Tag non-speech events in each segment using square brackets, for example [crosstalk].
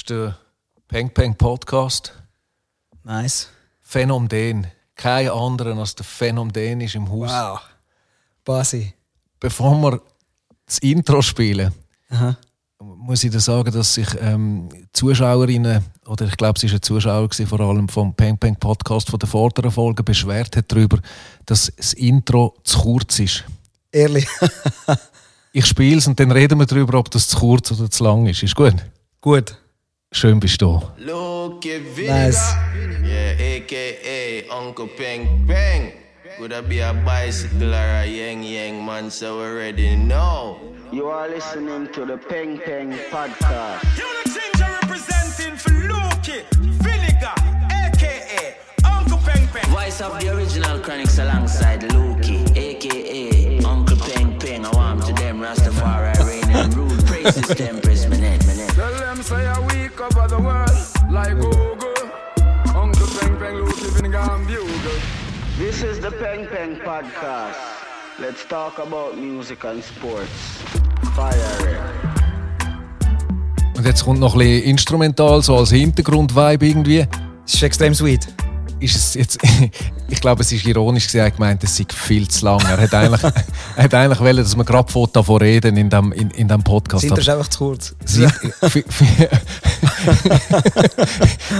ist der Peng Peng Podcast. Nice. Phänomen. Kein anderen als der Phänomen ist im Haus. Wow. Basi. Bevor wir das Intro spielen, Aha. muss ich dir sagen, dass sich ähm, Zuschauerinnen, oder ich glaube, es war ein Zuschauer gewesen, vor allem vom Peng Peng Podcast von der vorderen Folge, beschwert hat darüber, dass das Intro zu kurz ist. Ehrlich. Ich spiele es und dann reden wir darüber, ob das zu kurz oder zu lang ist. Ist gut? Gut. Schön bist du. Look at Nice. Yeah, aka Uncle Peng Peng. Could I be a bicycle or a yang yang man, so we already know. You are listening to the Peng Peng Podcast. Unit Ginger representing for Luki, Vinegar, aka Uncle Peng Peng. Voice of the original Chronics alongside Lukey, aka Uncle Peng Peng. I want to them Rastafari reign and rule. Praise system, press my net. Tell them say a week cover the world like Google. Uncle Peng Peng, Luke, living and bugle. This is the Peng Peng Podcast. Let's talk about music and sports. Fire Und jetzt kommt noch ein bisschen instrumental, so als Hintergrundvibe irgendwie. Es ist extrem sweet. Ist es jetzt, [laughs] ich glaube, es ist ironisch er hat gemeint, es sei viel zu lang. Er hat eigentlich, [laughs] er hat eigentlich wollen, dass wir gerade von davon reden in dem, in, in dem Podcast. Das Intro ist einfach zu kurz. [laughs]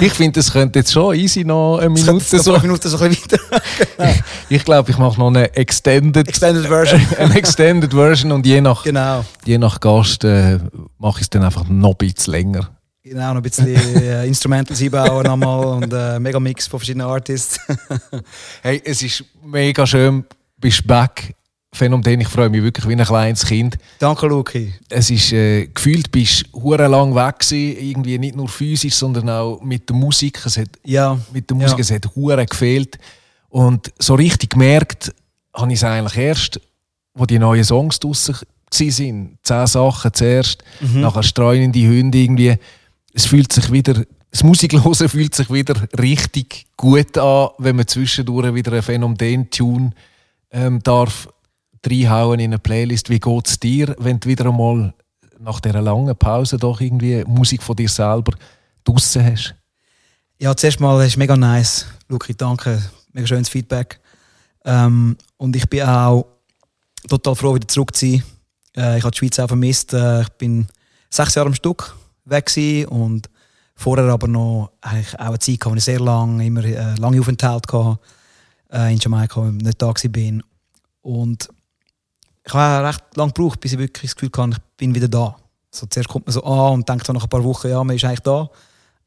Ich finde, es könnte jetzt schon easy noch eine Das Minute so. fünf Minuten so ein bisschen weiter. Ich glaube, ich mache noch eine Extended, Extended Version. eine Extended Version und je nach, genau. je nach Gast äh, mache ich es dann einfach noch ein bisschen länger. Genau, noch ein bisschen äh, [laughs] Instrumentals einbauen nochmal und äh, Megamix von verschiedenen Artists. [laughs] Hey, es ist mega schön, bist back. Phänomen, ich freue mich wirklich wie ein kleines Kind. Danke, Luki. Es ist äh, gefühlt, bist hure lang weg gewesen, irgendwie nicht nur physisch, sondern auch mit der Musik. Es hat Ja. mit der Musik, Ja. es hat hure gefehlt. Und so richtig gemerkt habe ich es eigentlich erst, wo die neuen Songs draussen waren. Zehn Sachen zuerst, Mhm. nachher streunende Hunde irgendwie. Es fühlt sich wieder, das Musiklosen [laughs] fühlt sich wieder richtig gut an, wenn man zwischendurch wieder ein Phänomen-Tune ähm, darf reinhauen in eine Playlist. Wie geht es dir, wenn du wieder einmal nach dieser langen Pause doch irgendwie Musik von dir selber draussen hast? Ja, zuerst mal, ist mega nice. Luki, danke. Mega schönes Feedback. Ähm, und ich bin auch total froh, wieder zurück zu sein. Äh, ich habe die Schweiz auch vermisst. Äh, ich bin sechs Jahre am Stück weg gewesen und vorher aber noch auch eine Zeit gehabt, wo ich sehr lange, immer äh, lange Aufenthalte hatte, äh, in Jamaika, wo ich nicht da war. Und ich habe recht lange gebraucht, bis ich wirklich das Gefühl hatte, ich bin wieder da. So, zuerst kommt man so an und denkt so nach ein paar Wochen, ja, man ist eigentlich da.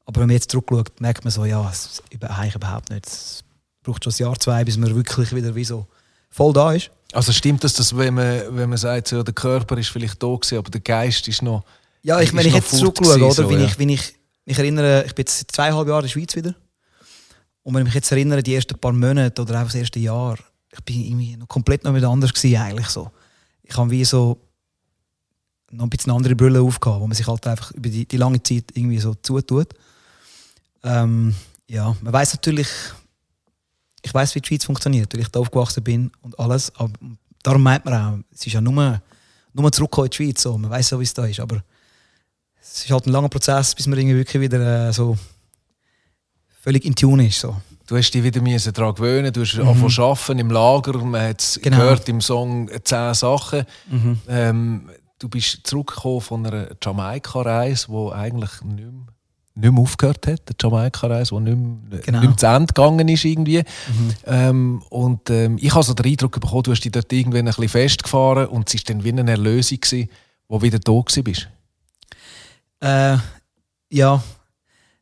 Aber wenn man jetzt zurückschaut, merkt man so, ja, es eigentlich überhaupt nicht. Es braucht schon ein Jahr, zwei, bis man wirklich wieder wie so voll da ist. Also stimmt das, dass wenn man, wenn man sagt, so, der Körper ist vielleicht da gewesen, aber der Geist ist noch... Ja, ich, wenn ich jetzt zurückschaue, oder, so, wenn, ja. ich, wenn ich mich erinnere, ich bin jetzt seit zweieinhalb Jahren in der Schweiz wieder. Und wenn ich mich jetzt erinnere, die ersten paar Monate oder einfach das erste Jahr, ich bin irgendwie noch komplett noch wieder anders gewesen, eigentlich so. Ich habe wie so noch ein bisschen andere Brille aufgehabt, wo man sich halt einfach über die, die lange Zeit irgendwie so zutut. Ähm, ja, man weiß natürlich, ich weiß, wie die Schweiz funktioniert, weil ich da aufgewachsen bin und alles. Aber darum meint man auch, es ist ja nur, nur zurückgekommen in die Schweiz. So. Man weiß ja, wie es da ist. Aber es ist halt ein langer Prozess, bis man irgendwie wirklich wieder äh, so völlig in Tune ist. So. Du hast dich wieder müssen daran gewöhnen, du hast angefangen zu arbeiten im Lager, man hat es Genau. gehört im Song «Zehn Sachen». Ähm, du bist zurückgekommen von einer Jamaika-Reise, die eigentlich nicht mehr, nicht mehr aufgehört hat, eine Jamaika-Reise, die nicht mehr, Genau. nicht mehr zu Ende gegangen ist irgendwie. Ähm, und ähm, ich habe so den Eindruck bekommen, du hast dich dort irgendwann ein bisschen festgefahren und es war dann wie eine Erlösung, gewesen, wo du wieder da warst. Äh, ja,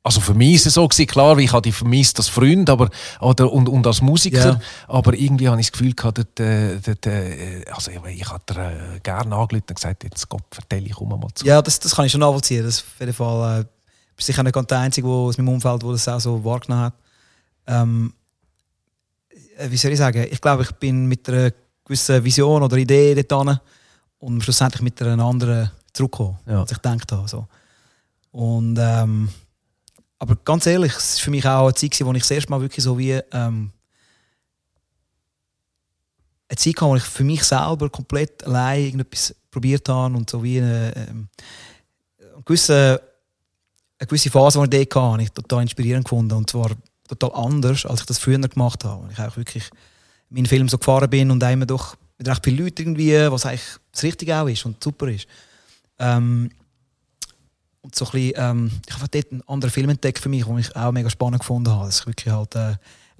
Also für mich ist es so gewesen, klar, ich dich vermisst als Freund aber, oder, und, und als Musiker, Ja. aber irgendwie habe ich das Gefühl gehabt, dort, äh, dort, äh, also ich, ich hatte äh, gerne angerufen und gesagt, jetzt Gott, vertell ich, komm mal zu. ja das, das kann ich schon nachvollziehen. Das ist auf jeden Fall, äh, bist sicher nicht ganz der Einzige wo, aus meinem Umfeld, der das auch so wahrgenommen hat. Ähm, äh, wie soll ich sagen? Ich glaube, ich bin mit einer gewissen Vision oder Idee dort und schlussendlich mit einer anderen zurückgekommen, Ja. als ich gedacht habe. So. Und, ähm, aber ganz ehrlich, es war für mich auch eine Zeit, gewesen, wo ich das erste Mal wirklich so wie ähm, eine Zeit hatte, wo ich für mich selber komplett allein irgendetwas probiert habe und so wie eine, ähm, einen gewissen eine gewisse Phase, die ich dort hatte, habe ich total inspirierend gefunden. Und zwar total anders, als ich das früher gemacht habe. Und ich auch wirklich in meinen Film so gefahren bin und immer doch mit recht vielen Leuten irgendwie, was eigentlich das Richtige auch ist und super ist. Ähm, und so ein bisschen, ähm, ich habe dort einen anderen Film entdeckt für mich, den ich auch mega spannend gefunden habe. Das ist wirklich halt, äh,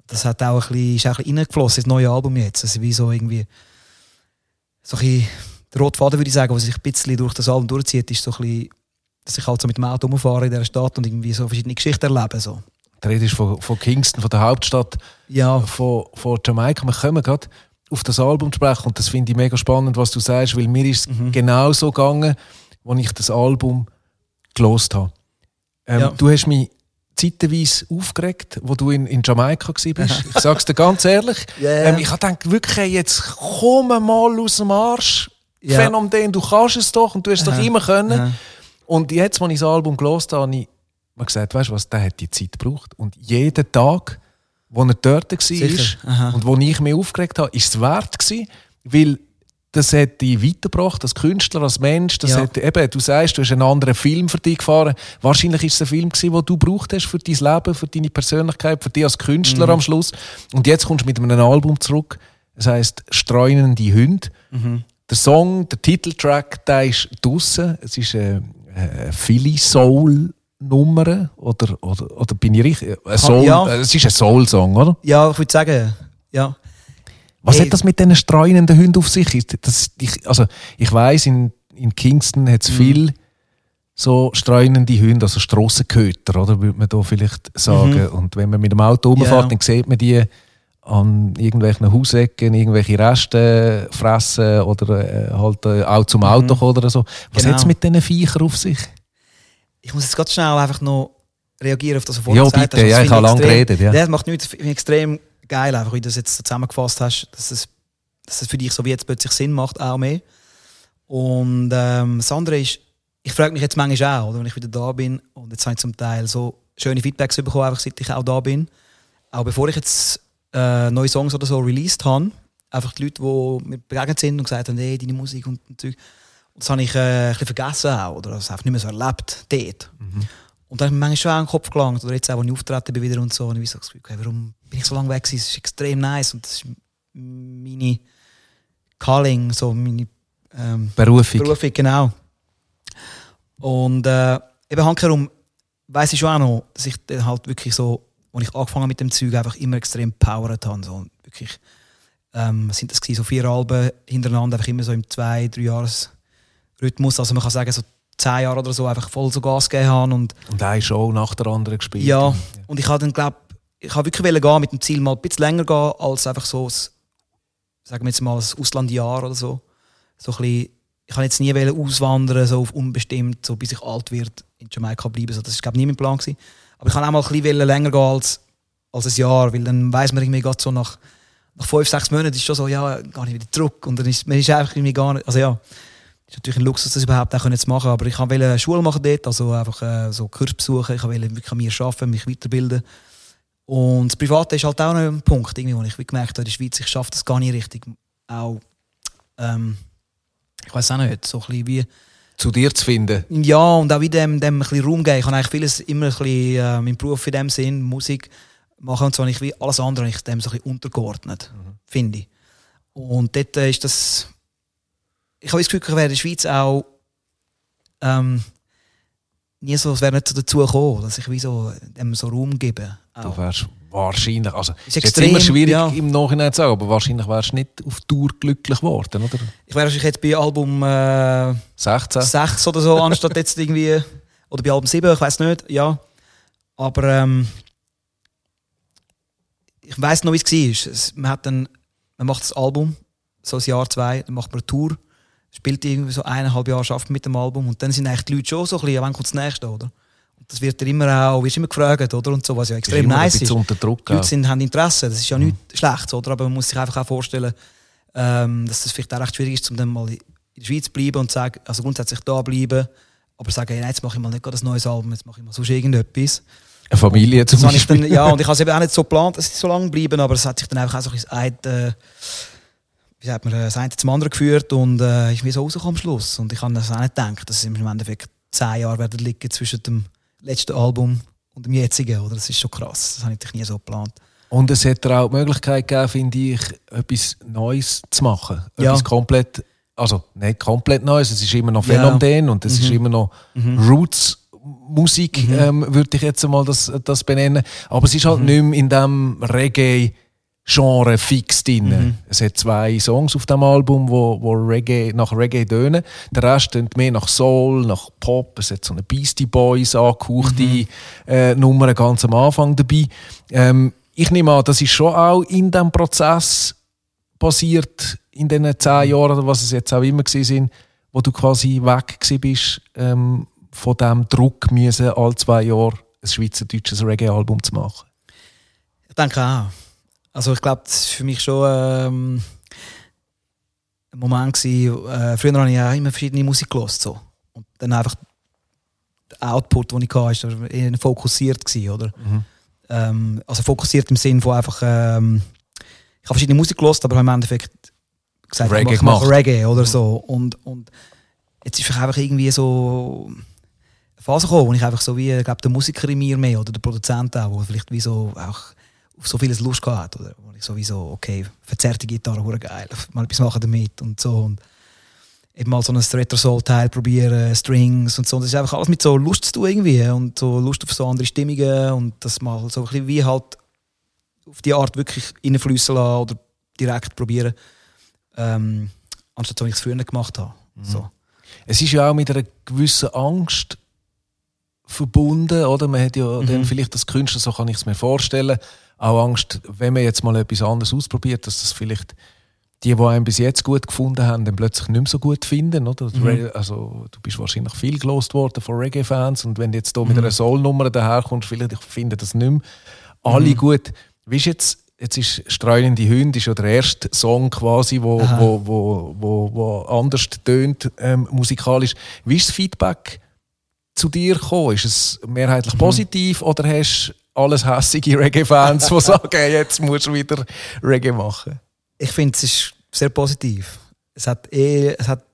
das hat auch ein bisschen, ist auch ein bisschen reingeflossen ins neue Album jetzt. Also wie so irgendwie, so ein bisschen, der rote Faden würde ich sagen, was sich ein bisschen durch das Album durchzieht, ist so ein bisschen, dass ich halt so mit dem Auto rumfahre in dieser Stadt und irgendwie so verschiedene Geschichten erlebe. So. Der Rede ist von, von Kingston, von der Hauptstadt Ja, von, von Jamaika. Wir kommen gerade auf das Album zu sprechen und das finde ich mega spannend, was du sagst, weil mir ist es Mhm. genau so gegangen, als ich das Album gelost habe. Ähm, Ja. Du hast mich zeitweise aufgeregt, wo du in, in Jamaika warst. [laughs] Ich sage es dir ganz ehrlich. Ja. Ähm, ich habe gedacht, wirklich, hey, jetzt komm mal aus dem Arsch. Ja. Phänomen, du kannst es doch und du hast es doch immer können. Aha. Und jetzt, als ich das Album gelost habe, habe ich mir gesagt, weißt du was, der hat die Zeit gebraucht. Und jeden Tag, wo er dort Sicher. War und wo ich mich aufgeregt habe, ist es wert gewesen, weil das hat dich weitergebracht als Künstler, als Mensch. Das Ja. hat, eben, du sagst, du hast einen anderen Film für dich gefahren. Wahrscheinlich ist es ein Film gewesen, den du gebraucht hast für dein Leben, für deine Persönlichkeit, für dich als Künstler Mhm. am Schluss. Und jetzt kommst du mit einem Album zurück. Es heisst «Streunende Hunde». Mhm. Der Song, der Titeltrack, der ist draussen. Es ist eine, eine Philly Soul Nummer oder, oder, oder bin ich richtig? Ein Soul, ja. Es ist ein Soul Song, oder? ja, ich würde sagen, ja. Was Hey. hat das mit diesen streunenden Hunden auf sich? Das, ich, also ich weiß in, in Kingston hat es Mhm. viel so streunende Hunde, also Strassenköter, oder würde man da vielleicht sagen. Und wenn man mit dem Auto rumfährt, Mhm. Ja. dann sieht man die an irgendwelchen Hausecken, irgendwelche Reste fressen oder äh, halt äh, auch zum Auto kommen oder so. Was Genau. hat es mit diesen Viechern auf sich? Ich muss jetzt ganz schnell einfach noch reagieren auf das, was du Ja, vorhin gesagt bitte. hast. Ja, Das ich finde habe lange geredet, ja. Das macht nichts. Ich extrem geil, einfach, wie du das jetzt zusammengefasst hast, dass es, dass es für dich so wie jetzt plötzlich Sinn macht, auch mehr. Und ähm, das andere ist, ich frage mich jetzt manchmal auch, oder, wenn ich wieder da bin, und jetzt habe ich zum Teil so schöne Feedbacks bekommen, einfach seit ich auch da bin. Auch bevor ich jetzt äh, neue Songs oder so released habe, einfach die Leute, die mir begegnet sind und gesagt haben, hey, deine Musik und, und Zeug. Das habe ich äh, ein bisschen vergessen auch, oder das einfach nicht mehr so erlebt dort. Und dann habe ich mir manchmal schon auch in den Kopf gelangt, oder jetzt auch, als ich auftreten bin wieder und so, und ich so das Gefühl, warum bin ich so lange weg gewesen? Das ist extrem nice und das ist meine Calling, so meine ähm, Berufung. Berufung, genau. Und äh, eben handherum weiss ich schon auch noch, dass ich dann halt wirklich so, als ich angefangen habe mit dem Zeug, einfach immer extrem powered habe. So, wirklich, ähm, sind das gewesen, so vier Alben hintereinander, einfach immer so im zwei, drei Jahres Rhythmus. Also man kann sagen, so zehn Jahre oder so einfach voll so Gas gegeben haben und Und eine Show nach der anderen gespielt. ja, und ich habe dann glaub, ich habe wirklich gehen mit dem Ziel mal ein bisschen länger gehen als einfach so, ein, sagen wir jetzt mal, ein Auslandjahr oder so. So ein bisschen, ich habe jetzt nie auswandern so auf unbestimmt, so bis ich alt wird in Jamaika bleiben. So, das war glaube nie mein Plan gewesen. Aber ich habe auch mal ein bisschen länger gehen als, als ein Jahr, weil dann weiß man irgendwie gerade so nach, nach fünf, sechs Monaten ist schon so, ja, gar nicht wieder zurück und dann ist man ist einfach irgendwie gar nicht, also ja. Ist natürlich ein Luxus, das überhaupt auch zu machen, aber ich wollte eine Schule machen dort, also einfach äh, so Kurs besuchen, ich wollte wirklich an mir arbeiten, mich weiterbilden. Und das Private ist halt auch noch ein Punkt, irgendwie, wo ich wie gemerkt habe, in der Schweiz, ich schaffe das gar nicht richtig. Auch, ähm, ich weiß auch nicht, so ein bisschen wie, Zu dir zu finden. ja, und auch wieder dem, dem ein bisschen Raum geben. Ich habe eigentlich vieles immer ein bisschen, äh, mein Beruf in dem Sinn, Musik machen und so, ich wie alles andere ich dem so ein bisschen untergeordnet, finde ich. Und dort äh, ist das, ich habe das Gefühl, ich wäre in der Schweiz auch ähm, nie so, es wäre nicht so dazu gekommen, dass ich wie so dem so Raum gebe. Du Auch. wärst wahrscheinlich, also ist Ist extrem, immer schwierig ja. im Nachhinein zu sagen, aber wahrscheinlich wärst du nicht auf Tour glücklich geworden, oder? Ich wäre wahrscheinlich jetzt bei Album äh, 16? 6 oder so, anstatt jetzt irgendwie. Oder bei Album 7, ich weiß nicht, ja. Aber ähm, ich weiß noch, wie es war. Man, hat dann, man macht das Album, so ein Jahr, zwei, dann macht man eine Tour, spielt irgendwie so eineinhalb Jahre, schafft mit dem Album und dann sind eigentlich die Leute schon so ein bisschen, wann kommt das nächste, oder? Und das wird dir immer auch, wirst immer gefragt, oder? Und so, was ja extrem ein nice ist. unter Druck. Die Leute sind, haben Interesse, das ist ja nichts Schlechtes, oder? Aber man muss sich einfach auch vorstellen, ähm, dass das vielleicht auch recht schwierig ist, um dann mal in der Schweiz zu bleiben und zu sagen, also grundsätzlich da bleiben, aber sagen, hey, jetzt mache ich mal nicht gerade ein neues Album, jetzt mache ich mal sonst irgendetwas. Eine Familie zum Beispiel. dann, ja, und ich habe es eben auch nicht so geplant, dass ich so lange bleiben, aber es hat sich dann einfach auch so ein bisschen wie sagt man, das eine zum anderen geführt und äh, ich bin so rausgekommen am Schluss. Und ich habe das auch nicht gedacht, dass es im Endeffekt zehn Jahre werden liegen zwischen dem letzten Album und dem jetzigen, oder? Das ist schon krass. Das habe ich nie so geplant. Und es hat auch die Möglichkeit gegeben, finde ich, etwas Neues zu machen. Ja. Etwas komplett, also nicht komplett Neues, es ist immer noch Ja. Phänomen und es ist Mhm. immer noch Roots-Musik, Mhm. ähm, würde ich jetzt mal das, das benennen. Aber es ist halt Mhm. nicht mehr in dem Reggae-Genre fix drin. Mhm. Es hat zwei Songs auf dem Album, wo, wo Reggae, nach Reggae tönen. Der Rest tönt mehr nach Soul, nach Pop. Es hat so eine Beastie Boys angehauchte Mhm. äh, Nummer ganz am Anfang dabei. Ähm, ich nehme an, das ist schon auch in diesem Prozess passiert, in diesen Mhm. zehn Jahren, oder was es jetzt auch immer sind, wo du quasi weg bist, ähm, von dem Druck müssen, alle zwei Jahre ein schweizerdeutsches Reggae-Album zu machen. Ich denke auch. Also ich glaube, das war für mich schon ähm, ein Moment gewesen, äh, früher habe ich auch immer verschiedene Musik gehört, so. Und dann einfach der Output, den ich hatte, war eher fokussiert gewesen, oder? Ähm, also fokussiert im Sinn von einfach, ähm, ich habe verschiedene Musik gehört, aber im Endeffekt gesagt, Reggae ich mache. Reggae oder so. Und, und jetzt ist einfach irgendwie so eine Phase gekommen, wo ich einfach so wie, ich glaube, der Musiker in mir mehr oder der Produzent auch, der vielleicht wie so auch auf so vieles Lust gehabt oder? Wo ich sowieso, okay, verzerrte Gitarre, hure geil, mal etwas machen damit und so und eben mal so ein Retro Soul Teil probieren, Strings und so. Und das ist einfach alles mit so Lust zu tun irgendwie und so Lust auf so andere Stimmungen und das mal so ein bisschen wie halt auf die Art wirklich reinfließen lassen oder direkt probieren, ähm, anstatt so wie ich es früher gemacht habe. So. Es ist ja auch mit einer gewissen Angst verbunden, oder? Man hat ja dann vielleicht als Künstler, so kann ich es mir vorstellen, auch Angst, wenn man jetzt mal etwas anderes ausprobiert, dass das vielleicht die, die einen bis jetzt gut gefunden haben, dann plötzlich nicht mehr so gut finden, oder? Re- Also, du bist wahrscheinlich viel gelost worden von Reggae-Fans und wenn du jetzt hier mit einer Soul-Nummer daherkommst, vielleicht finden das nicht mehr alle gut. Wie ist jetzt, jetzt ist «Streunende Hunde» ist ja der erste Song quasi, wo, Aha. wo, wo, wo, wo anders tönt ähm, musikalisch. Wie ist das Feedback zu dir gekommen? Ist es mehrheitlich positiv oder hast du alles hässige Reggae-Fans, die [laughs] sagen, jetzt musst du wieder Reggae machen? Ich finde, es ist sehr positiv. Es hat eh, es hat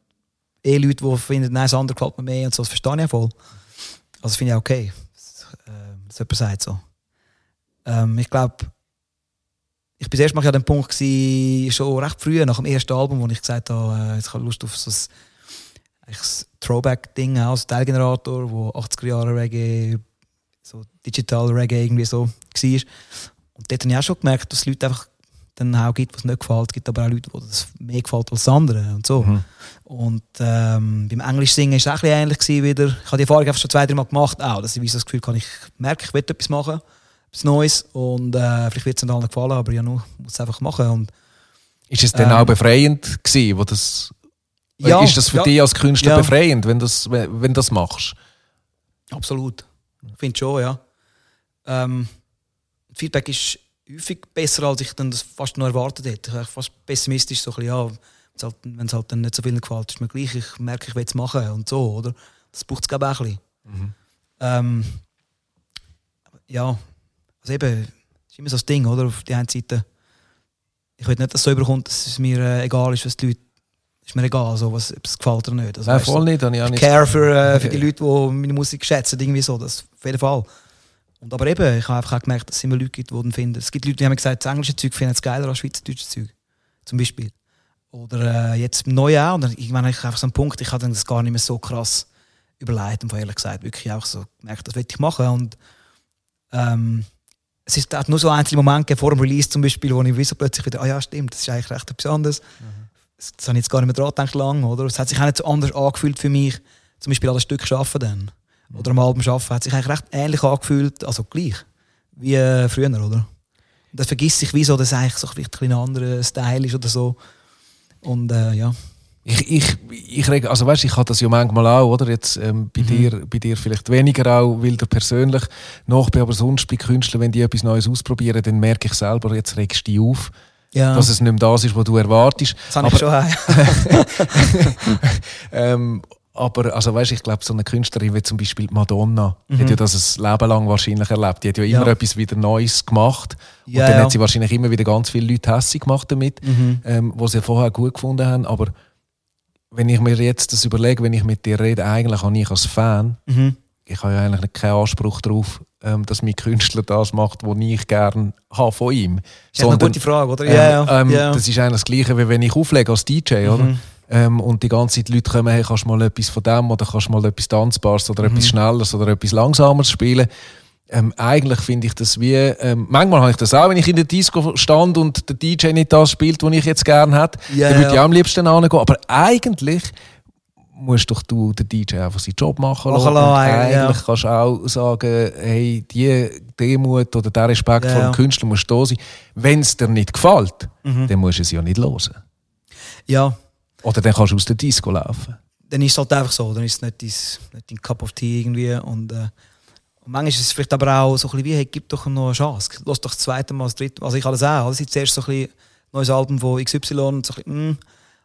eh Leute, die finden, nein, das andere gefällt mir mehr und so. Das verstehe ich auch voll. Also finde ich auch okay. Das, äh, dass jemand sagt so. Ähm, ich glaube, ich bin erst mal an dem Punkt gewesen, schon recht früh, nach dem ersten Album, wo ich gesagt habe, äh, jetzt habe ich Lust auf so ein, Throwback-Ding, auch, so ein Teilgenerator, wo 80er Jahre Reggae, so Digital Reggae irgendwie so war. Und dort habe ich auch schon gemerkt, dass es Leute einfach dann auch gibt, was nicht gefällt. Es gibt aber auch Leute, die das mehr gefällt als andere und so. Und ähm, beim Englisch singen war es auch ein bisschen ähnlich gewesen wieder. Ich habe die Erfahrung einfach schon zwei, drei Mal gemacht, auch, dass ich so das Gefühl habe, ich merke, ich will etwas machen, etwas Neues und äh, vielleicht wird es nicht allen gefallen, aber ja, nur muss es einfach machen. Und, Ist es dann Ähm, auch befreiend gewesen, wo das... Ja, ist das für ja. dich als Künstler Ja. befreiend, wenn du das, wenn das machst? Absolut. Ich finde schon, ja. Ähm, Feedback ist häufig besser, als ich dann das fast noch erwartet hätte. Ich war fast pessimistisch, so ein bisschen, ja, halt, wenn es halt dann nicht so vielen gefällt, ist mir gleich, ich merke, ich will es machen und so, oder? Das braucht es, glaube ich, auch ein bisschen. Ähm, ja, also eben, das ist immer so das Ding, oder? Auf die einen Seite, ich will nicht, dass es so überkommt, dass es mir äh, egal ist, was die Leute, ist mir egal, so, was, ob es gefällt oder nicht. Also, Nein, weißt voll nicht. habe Ich ich nicht care für, äh, für die Leute, die meine Musik schätzen, irgendwie so, das auf jeden Fall. Und aber eben, ich habe einfach auch gemerkt, dass es immer Leute gibt, die dann finden. Es gibt Leute, die haben gesagt, das englische Zeug finden es geiler als schweizerdeutsches Zeug. Zum Beispiel. Oder äh, jetzt neu auch. Und dann, irgendwann habe ich einfach so einen Punkt, ich habe das gar nicht mehr so krass überlegt und ehrlich gesagt wirklich auch so gemerkt, das will ich machen. Und ähm, es ist hat nur so einzelne Momente vor dem Release zum Beispiel, wo ich wie so plötzlich wieder, ah ja, stimmt, das ist eigentlich recht etwas anderes. Das, das habe ich jetzt gar nicht mehr dran gedacht lang, oder? Es hat sich auch nicht so anders angefühlt für mich, zum Beispiel an das Stück arbeiten dann. Oder am Album arbeiten, hat sich eigentlich recht ähnlich angefühlt, also gleich, wie äh, früher, oder? Das vergisst sich wie so, dass es eigentlich so vielleicht ein, anderer Style ist oder so. Und äh, ja. Ich, ich, ich reg, also weißt, ich habe das ja manchmal auch, oder? Jetzt ähm, bei, dir, bei dir vielleicht weniger auch, weil du persönlich noch bin, aber sonst bei Künstlern, wenn die etwas Neues ausprobieren, dann merke ich selber, jetzt regst du dich auf, ja. dass es nicht mehr das ist, was du erwartest. das habe ich schon. ja. [laughs] Ähm, aber also weißt, ich glaube, so eine Künstlerin wie zum Beispiel Madonna, die hat ja das ein Leben lang wahrscheinlich erlebt. Die hat ja immer Mhm. Ja. etwas wieder Neues gemacht. Ja, und dann hat sie wahrscheinlich immer wieder ganz viele Leute hässlich gemacht damit, Mhm. ähm, was sie vorher gut gefunden haben. Aber wenn ich mir jetzt das überlege, wenn ich mit dir rede, eigentlich habe ich als Fan Mhm. ich habe ja eigentlich keinen Anspruch darauf, ähm, dass mein Künstler das macht, was ich gerne habe von ihm. Das ist eine gute Frage, oder? ähm, Ja, ähm, ja. Mhm. Das ist eigentlich das Gleiche, wie wenn ich auflege als DJ, oder? Ähm, und die ganze Zeit die Leute kommen, hey, kannst du mal etwas von dem oder kannst du mal etwas Tanzbares oder Mhm. etwas Schnelleres oder etwas Langsameres spielen. Ähm, eigentlich finde ich das wie, ähm, manchmal habe ich das auch, wenn ich in der Disco stand und der DJ nicht das spielt, was ich jetzt gerne hätte, Ja, dann würde ja. ich auch am liebsten hingehen. Aber eigentlich musst doch du den DJ einfach seinen Job machen lassen. lassen, eigentlich, ja. kannst du auch sagen, hey, die Demut oder der Respekt Ja, vor dem. Künstler muss da sein. Wenn es dir nicht gefällt, Mhm. dann musst du es ja nicht hören. ja, Oder dann kannst du aus der Disco laufen. dann ist es halt einfach so. Dann ist es nicht dein, nicht dein Cup of Tea irgendwie. Und, äh, manchmal ist es vielleicht aber auch so ein bisschen wie, hey, gib doch noch eine Chance. Lass doch das zweite Mal, das dritte Mal. Also ich das auch. Also ich zuerst so ein bisschen neues Album von XY und so ein bisschen, mm,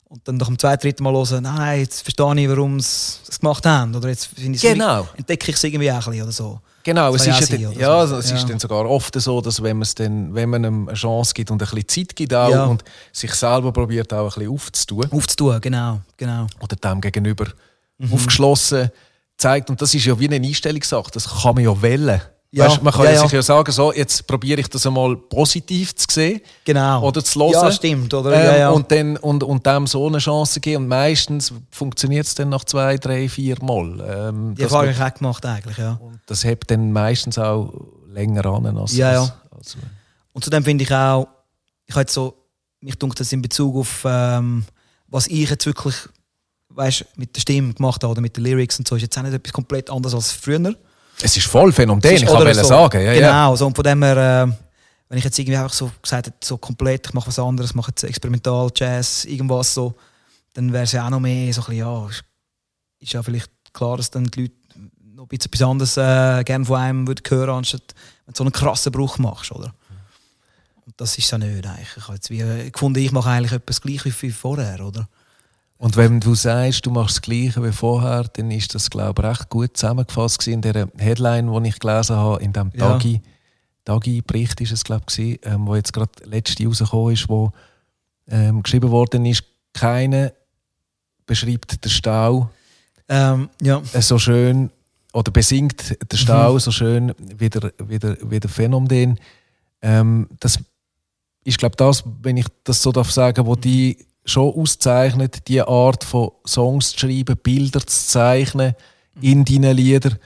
und dann nach dem zweiten, dritten Mal hören, nein, jetzt verstehe ich, warum sie das gemacht haben. Oder jetzt finde ich es Genau. entdecke ich es irgendwie auch ein bisschen oder so. Genau, es ist, ja sein, ja, so. es Ja. ist dann sogar oft so, dass wenn, dann, wenn man ihm eine Chance gibt und ein bisschen Zeit gibt auch Ja. und sich selber probiert auch ein bisschen aufzutun Aufzutun, genau, genau. oder dem gegenüber Mhm. aufgeschlossen zeigt. Und das ist ja wie eine Einstellungssache, das kann man ja wählen. Ja, Weißt, man kann ja, ja, sich ja sagen, so, jetzt probiere ich das einmal positiv zu sehen Genau. oder zu hören. Ja, stimmt, oder? Ähm, ja, ja. Und, dann, und, und dem so eine Chance geben. Und meistens funktioniert es dann nach zwei, drei, vier Mal. Ähm, die Erfahrung habe ich auch gemacht eigentlich, ja. und das hebt dann meistens auch länger an als, Ja, ja. als, Und zudem finde ich auch, ich habe jetzt so, mich dunkt das in Bezug auf, ähm, was ich jetzt wirklich, weißt, mit der Stimme gemacht habe oder mit den Lyrics und so, ist jetzt auch nicht etwas komplett anderes als früher. Es ist voll Phänomen, ich kann so. sagen. Ja, genau, ja. so, und von dem her, äh, wenn ich jetzt irgendwie einfach so gesagt hätte, so komplett, ich mache was anderes, mache jetzt Experimental, Jazz, irgendwas so, dann wäre es ja auch noch mehr so ein bisschen, ja, ist, ist ja vielleicht klar, dass dann die Leute noch ein bisschen etwas anderes äh, gerne von einem würden hören, anstatt wenn du so einen krassen Bruch machst, oder? Und das ist ja nicht eigentlich. Ich habe jetzt wie äh, gefunden, ich mache eigentlich etwas gleich wie vorher, oder? Und wenn du sagst, du machst das Gleiche wie vorher, dann ist das, glaube ich, recht gut zusammengefasst in der Headline, die ich gelesen habe, in dem Ja. Tagi, Tagi-Bericht ist es, glaube ich, ähm, wo jetzt gerade letzte rausgekommen ist, wo ähm, geschrieben worden ist, keiner beschreibt den Stau Ähm, ja. so schön oder besingt den Mhm. Stau so schön wie der, wie der, wie der Phänomen. Ähm, das ist, glaube das, wenn ich das so darf sagen, wo die schon auszeichnet, die Art von Songs zu schreiben, Bilder zu zeichnen in deinen Liedern,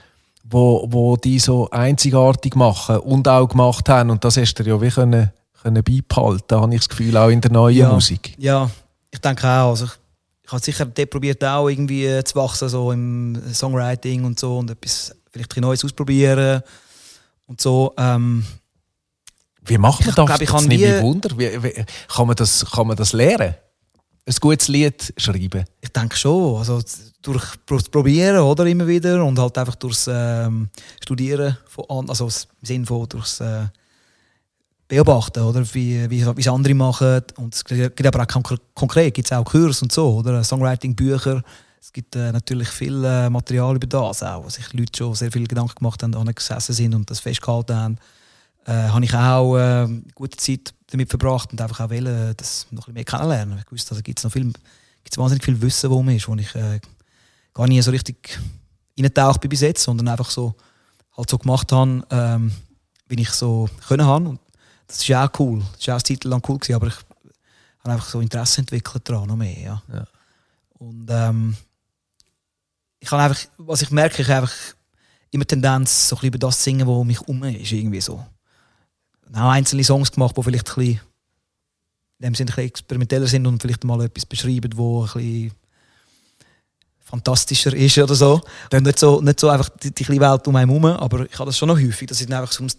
wo, wo die so einzigartig machen und auch gemacht haben. Und das hast du ja wie können, können beibehalten, habe ich das Gefühl, auch in der neuen ja. Musik. Ja, ich denke auch. Also ich, ich habe sicher dort probiert auch irgendwie zu wachsen, so im Songwriting und so und etwas vielleicht ein Neues ausprobieren und so. Ähm, Wie macht man Ich das? glaub, ich das nimmt mich Wunder. Wie, wie, kann, man das, kann man das lernen? Ein gutes Lied schreiben? ich denke schon. Also durch das Probieren oder immer wieder. Und halt einfach durchs ähm, Studieren von also im Sinne von durchs äh, Beobachten oder? Wie, wie, wie es andere machen. Und es gibt aber auch konk- konkret gibt es auch Kurs und so oder? Songwriting Bücher es gibt äh, natürlich viel äh, Material über das auch wo sich Leute schon sehr viel Gedanken gemacht haben gesessen sind und das festgehalten haben äh, habe ich auch äh, gute Zeit damit verbracht und einfach auch wollen, das noch ein bisschen mehr kennenlernen. Ich wusste, also gibt es noch viel, gibt's wahnsinnig viel Wissen, wo man ist, wo ich äh, gar nie so richtig reingetaucht bin bis jetzt, sondern einfach so halt so gemacht habe, ähm, wie ich so können habe. Und das ist ja auch cool. Das ist ja auch eine Zeit lang cool gewesen, aber ich habe einfach so Interesse entwickelt daran, noch mehr. Ja. Ja. Und ähm, ich habe einfach, was ich merke, ich habe einfach immer Tendenz, so ein bisschen über das zu singen, was um mich herum ist, irgendwie so. Auch einzelne Songs gemacht, die vielleicht ein bisschen, in dem Sinne ein bisschen experimenteller sind und vielleicht mal etwas beschreiben, wo ein bisschen fantastischer ist oder so. Und nicht so, nicht so einfach die, die kleine Welt um einen herum, aber ich habe das schon noch häufig, dass ich dann einfach so über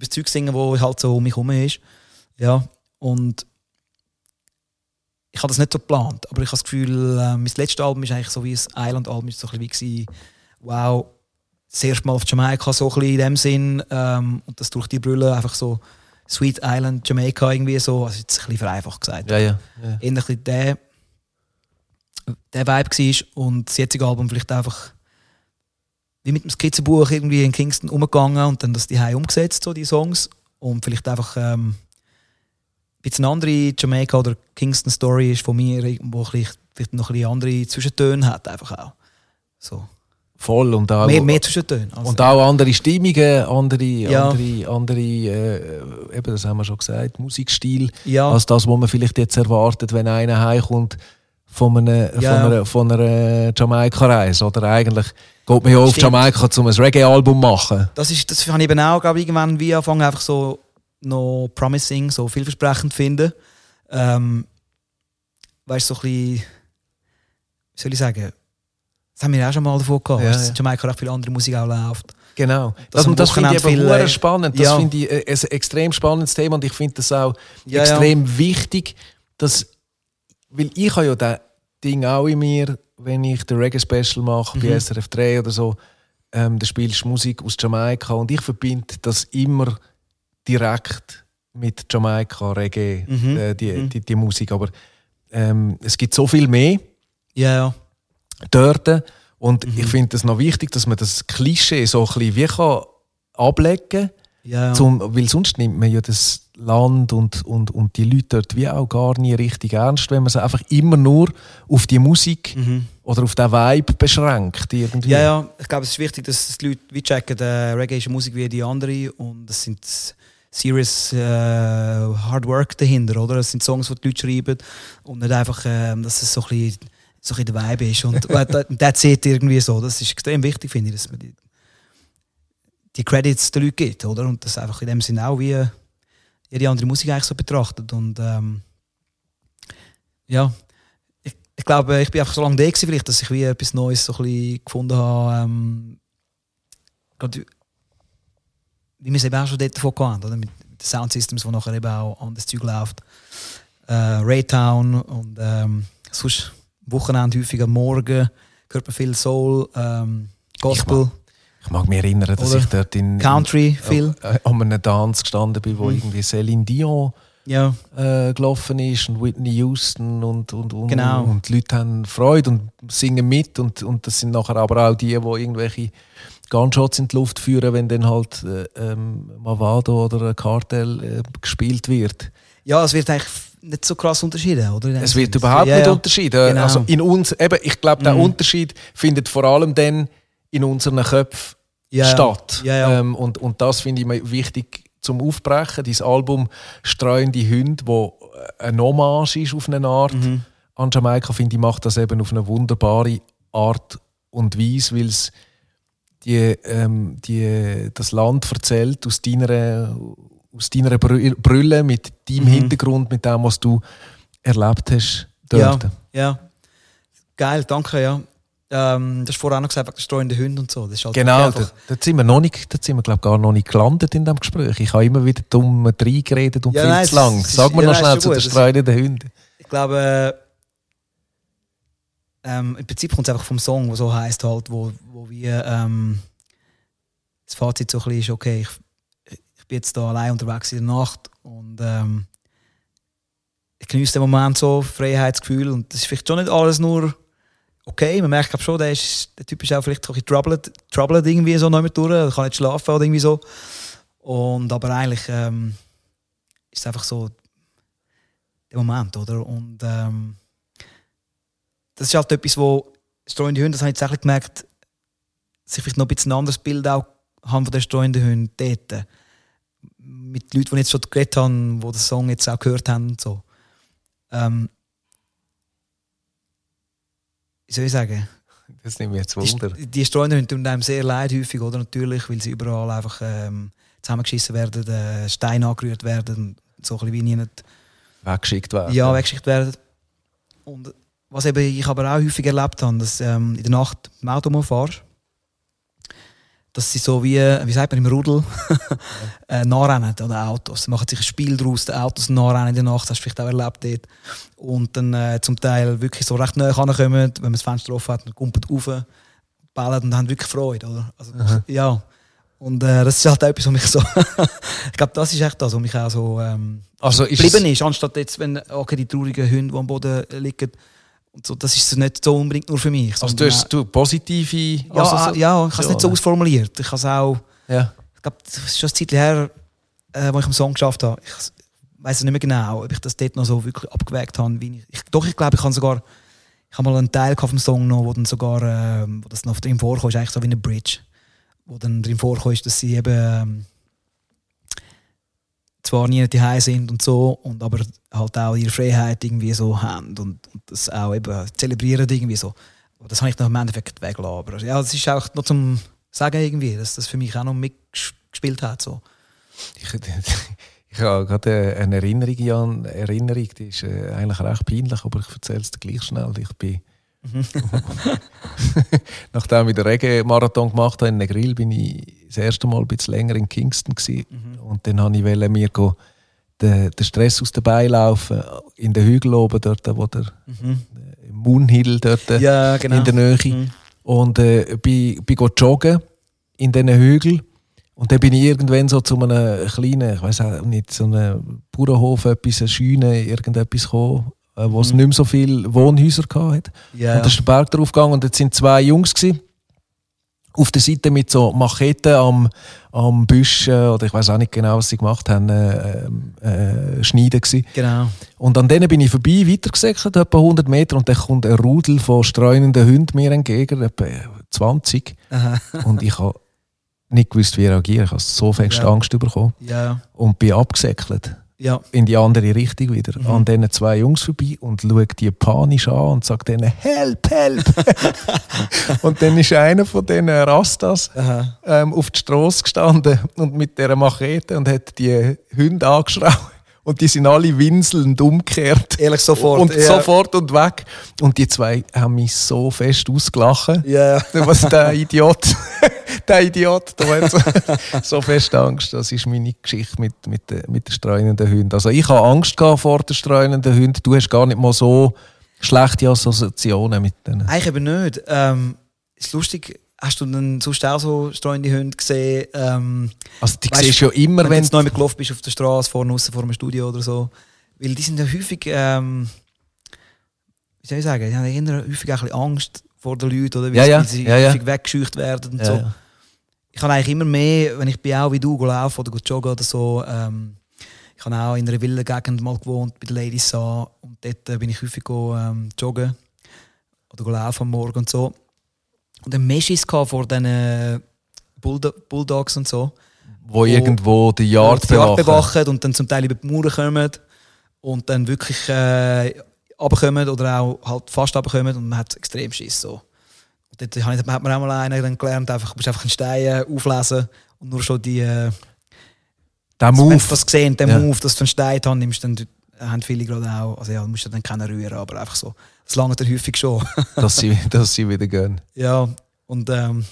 das Zeug singen, wo halt so um mich herum ist. Ja, und ich habe das nicht so geplant, aber ich habe das Gefühl, äh, mein letztes Album ist eigentlich so wie ein Island-Album, so ein bisschen wie wow, das erste Mal auf Jamaika so ein in dem Sinn ähm, und das durch die Brille einfach so Sweet Island, Jamaica irgendwie so, also jetzt ein bisschen vereinfacht gesagt Ja, ja. ja. bisschen der, der Vibe war und das jetzige Album vielleicht einfach wie mit dem Skizzenbuch irgendwie in Kingston umgegangen und dann das die umgesetzt, so die Songs und vielleicht einfach ähm, ein bisschen eine andere Jamaica oder Kingston Story ist von mir, wo vielleicht noch ein bisschen andere Zwischentöne hat einfach auch. So. Voll. Und auch, Mehr, mehr Zwischentöne. Also, und auch andere Stimmungen, andere, Ja. andere, andere äh, eben, das haben wir schon gesagt, Musikstil, Ja. als das, was man vielleicht jetzt erwartet, wenn einer heimkommt von einer, Ja. von einer, von einer Jamaika-Reise. Oder eigentlich geht man ja auf. Jamaika, um ein Reggae-Album zu machen. Das ist, das habe ich eben auch, glaube ich, irgendwann wie anfangen, einfach so noch promising, so vielversprechend zu finden. Ähm, weißt du, so ein bisschen, wie soll ich sagen, haben wir auch schon mal davon gehabt, Ja, dass ja. Jamaika auch viel andere Musik auch läuft. Genau. Das, am das finde ich aber viel, äh, spannend. Das ja. finde ich äh, ein extrem spannendes Thema und ich finde das auch Ja, extrem wichtig, dass, weil ich habe ja das Ding auch in mir, wenn ich den Reggae-Special mache, Mhm. bei SRF 3 oder so, ähm, da spielst du Musik aus Jamaika und ich verbinde das immer direkt mit Jamaika, Reggae, Mhm. äh, die, Mhm. die, die Musik. Aber ähm, es gibt so viel mehr Ja, ja. Dort. Und Mhm. ich finde es noch wichtig, dass man das Klischee so ein bisschen wie kann ablegen kann. ja. Zum, weil sonst nimmt man ja das Land und, und, und die Leute dort wie auch gar nie richtig ernst, wenn man sie einfach immer nur auf die Musik oder auf den Vibe beschränkt. Irgendwie. Mhm. Ja, ja, ich glaube, es ist wichtig, dass die Leute wie checken, äh, Reggae ist Musik wie die andere und es sind serious äh, Hard Work dahinter, oder? Es sind Songs, die die Leute schreiben und nicht einfach, ähm, dass es so ein bisschen, so ein der Vibe ist und und that's it irgendwie so. Das ist extrem wichtig, finde ich, dass man die, die Credits den Leuten gibt, oder? Und das einfach in dem Sinne auch wie jede andere Musik eigentlich so betrachtet und ähm, ja, ich, ich glaube, ich bin einfach so lange da gewesen, vielleicht, dass ich wie etwas Neues so ein bisschen gefunden habe. Ähm, gerade wie wir es eben auch schon dort davon hatten, oder? Mit, den Soundsystems, wo nachher eben auch anderes Zeug läuft. Äh, Raytown und ähm, sonst Wochenende häufig am Morgen hört man viel Soul, ähm, Gospel, Ich mag mich erinnern, dass Oder ich dort in, Country viel. äh, an einem Dance gestanden bin, wo Mhm. irgendwie Celine Dion Ja, äh, gelaufen ist und Whitney Houston und, und, und, Genau. und die Leute haben Freude und singen mit und, und das sind nachher aber auch die, die irgendwelche Gunshots in die Luft führen, wenn dann halt äh, ähm, Mavado oder ein Kartell äh, gespielt wird. ja, es wird eigentlich nicht so krass unterschieden, oder? Es wird Sinne. überhaupt ja, nicht ja. unterschieden. Genau. Also in uns, eben, ich glaube, der Mhm. Unterschied findet vor allem dann in unseren Köpfen Ja, statt. Ähm, und, und das finde ich mir wichtig zum Aufbrechen. Dieses Album Streuende Hunde, wo äh, eine Hommage ist auf eine Art Mhm. an Jamaika, finde ich, macht das eben auf eine wunderbare Art und Weise, weil es die, ähm, die, das Land erzählt aus deiner, aus deiner Brille, mit deinem Mhm. Hintergrund, mit dem, was du erlebt hast Ja, dort. ja. Geil, danke, ja. Ähm, das hast vorher auch noch gesagt, wegen der streuenden Hunde und so. Das ist halt Genau, da, da sind wir noch nicht, da sind wir glaub, gar noch nicht gelandet in dem Gespräch. Ich habe immer wieder dumm reingeredet und Ja, viel nein, zu lang. ist- Sag mir ja, noch schnell zu gut. streunenden Hunden. Ich glaube, ähm, im Prinzip kommt es einfach vom Song, der so heißt halt, wo, wo wir ähm, das Fazit so ein bisschen ist, okay, ich bin jetzt da allein unterwegs in der Nacht und ähm, ich genieße den Moment so, Freiheitsgefühl und das ist vielleicht schon nicht alles nur okay, man merkt schon, der, ist, der Typ ist auch vielleicht ein bisschen troubled, troubled irgendwie so mit durch, er kann nicht schlafen oder irgendwie so und aber eigentlich ähm, ist es einfach so der Moment, oder? Und ähm, das ist halt etwas, wo streunende Hunde, das habe ich jetzt gemerkt, dass ich vielleicht noch ein bisschen ein anderes Bild auch haben von den streunenden Hunden dort. Mit Leuten, die ich jetzt schon geredet haben, die den Song jetzt auch gehört haben und so. Ähm, wie soll ich sagen? Das nimmt mich jetzt Die, Wunder. die streunenden Hunde tun einem sehr leid häufig, oder? Natürlich, weil sie überall einfach ähm, zusammengeschissen werden, äh, Steine angerührt werden, so ein bisschen wie nicht Weggeschickt werden. ja, weggeschickt werden. Und was eben ich aber auch häufig erlebt habe, dass ähm, in der Nacht im Auto mal fahrst, dass sie so wie, wie sagt man im Rudel, [laughs] äh, nachrennen oder Autos. Sie machen sich ein Spiel daraus, die Autos nachrennen in der Nacht, das hast du vielleicht auch erlebt dort. Und dann äh, zum Teil wirklich so recht nahe kommen, wenn man das Fenster offen hat, dann kumpelt rauf, ballen und haben wirklich Freude, oder? Also, ja. Und äh, das ist halt etwas, was mich so... [laughs] ich glaube, das ist echt das, was mich auch so... Ähm, Also ist geblieben ist, anstatt jetzt, wenn okay, die traurigen Hunde, die am Boden liegen, und so, das ist nicht so unbedingt nur für mich. also du hast du positive ja, Assoziationen? ah, ja, ich habe es nicht so ausformuliert. Ich habe es auch, Ja. ich glaube, das ist schon ein Zeit her, äh, wo ich einen Song geschafft habe. Ich weiß nicht mehr genau, ob ich das dort noch so wirklich abgewägt habe. Wie ich, doch, ich glaube, ich habe sogar, ich habe mal einen Teil vom Song noch, wo dann sogar, äh, wo das noch drin vorkommt, ist eigentlich so wie eine Bridge, wo dann drin vorkommt, dass sie eben ähm, zwar nie daheim sind und so, und aber halt auch ihre Freiheit irgendwie so haben und, und das auch eben zelebrieren irgendwie so. Aber das habe ich dann im Endeffekt weggelassen. Aber ja, das ist auch noch zum Sagen irgendwie, dass das für mich auch noch mitgespielt hat. So. Ich, [laughs] ich habe gerade eine Erinnerung an Erinnerung, die ist äh, eigentlich recht peinlich, aber ich erzähle es dir gleich schnell. Ich bin [laughs] Nachdem ich den Reggae-Marathon gemacht habe in Negril, bin ich das erste Mal ein bisschen länger in Kingston gewesen. und dann wollte ich mir go den, den Stress aus den Beinen laufen in den Hügel oben dort, wo der, der Moonhill dort Ja, genau. in der Nähe Mhm. und äh, bin, bin go joggen in diesen Hügeln und dann bin ich irgendwann so zu einem kleinen, ich weiß auch nicht, so einem Bauernhof, etwas, eine Scheune, irgendetwas gekommen, äh, wo es nicht mehr so viele Wohnhäuser hatte. Ja, Und da ist der Berg drauf gegangen und jetzt sind zwei Jungs gewesen, auf der Seite mit so Macheten am, am Büsch, äh, oder ich weiß auch nicht genau, was sie gemacht haben, äh, äh, äh, schneiden gewesen. Genau. Und an denen bin ich vorbei, weitergesäckert, etwa 100 Meter, und dann kommt ein Rudel von streunenden Hunden mir entgegen, etwa 20. Aha. [laughs] Und ich habe nicht gewusst, wie reagieren. Ich habe so fest Ja. Angst bekommen Ja, und bin abgesäckelt ja. in die andere Richtung wieder. Mhm. An diesen zwei Jungs vorbei und schaue die panisch an und sagt denen «Help, help!» [laughs] Und dann ist einer von diesen Rastas ähm, auf die Straße gestanden und mit dieser Machete und hat die Hunde angeschraubt. Und die sind alle winselnd umgekehrt. Ehrlich, sofort, Und ja. sofort und weg. Und die zwei haben mich so fest ausgelachen. Ja, Was der Idiot, [laughs] der Idiot, der hat so, [laughs] so fest Angst. Das ist meine Geschichte mit, mit, den- mit den streunenden Hunden. Also ich habe Angst vor den streunenden Hunden. Du hast gar nicht mal so schlechte Assoziationen mit denen. Eigentlich eben nicht. Ähm, ist lustig, hast du dann sonst auch so streunende Hunde gesehen? Ähm, Also die weißt siehst du ja immer, wenn du wenn jetzt neu mit gelaufen bist auf der Straße, vorne außen vor einem Studio oder so. Weil die sind ja häufig, ähm, wie soll ich sagen, die haben eher häufig auch ein bisschen Angst vor den Leuten, oder? Weil Ja, ja, sie ja, ja. häufig weggescheucht werden und Ja, so. ja. Ich habe eigentlich immer mehr, wenn ich bin auch wie du laufen oder joggen oder so, ähm, ich habe auch in einer Villengegend mal gewohnt, bei den Ladies Saa, und dort äh, bin ich häufig go, ähm, joggen oder go laufen am Morgen und so. Und dann Meschis vor diesen äh, Bulldo Bulldogs und so. wo irgendwo die Yard bewachen. bewachen und dann zum Teil über die Mauern kommen und dann wirklich äh, runterkommen oder auch halt fast runterkommen und man hat extrem Schiss. So. Und dort hat man auch mal einen dann gelernt, einfach, du musst einfach einen Stein äh, auflesen und nur schon die, äh, Der wenn Move. du das gesehen, den Ja. Move, dass du einen Stein hast, nimmst, dann haben viele gerade auch, also ja, du musst dann keinen rühren, aber einfach so, das lange dann häufig schon. [laughs] dass, sie, dass sie wieder gehen. ja, und ähm,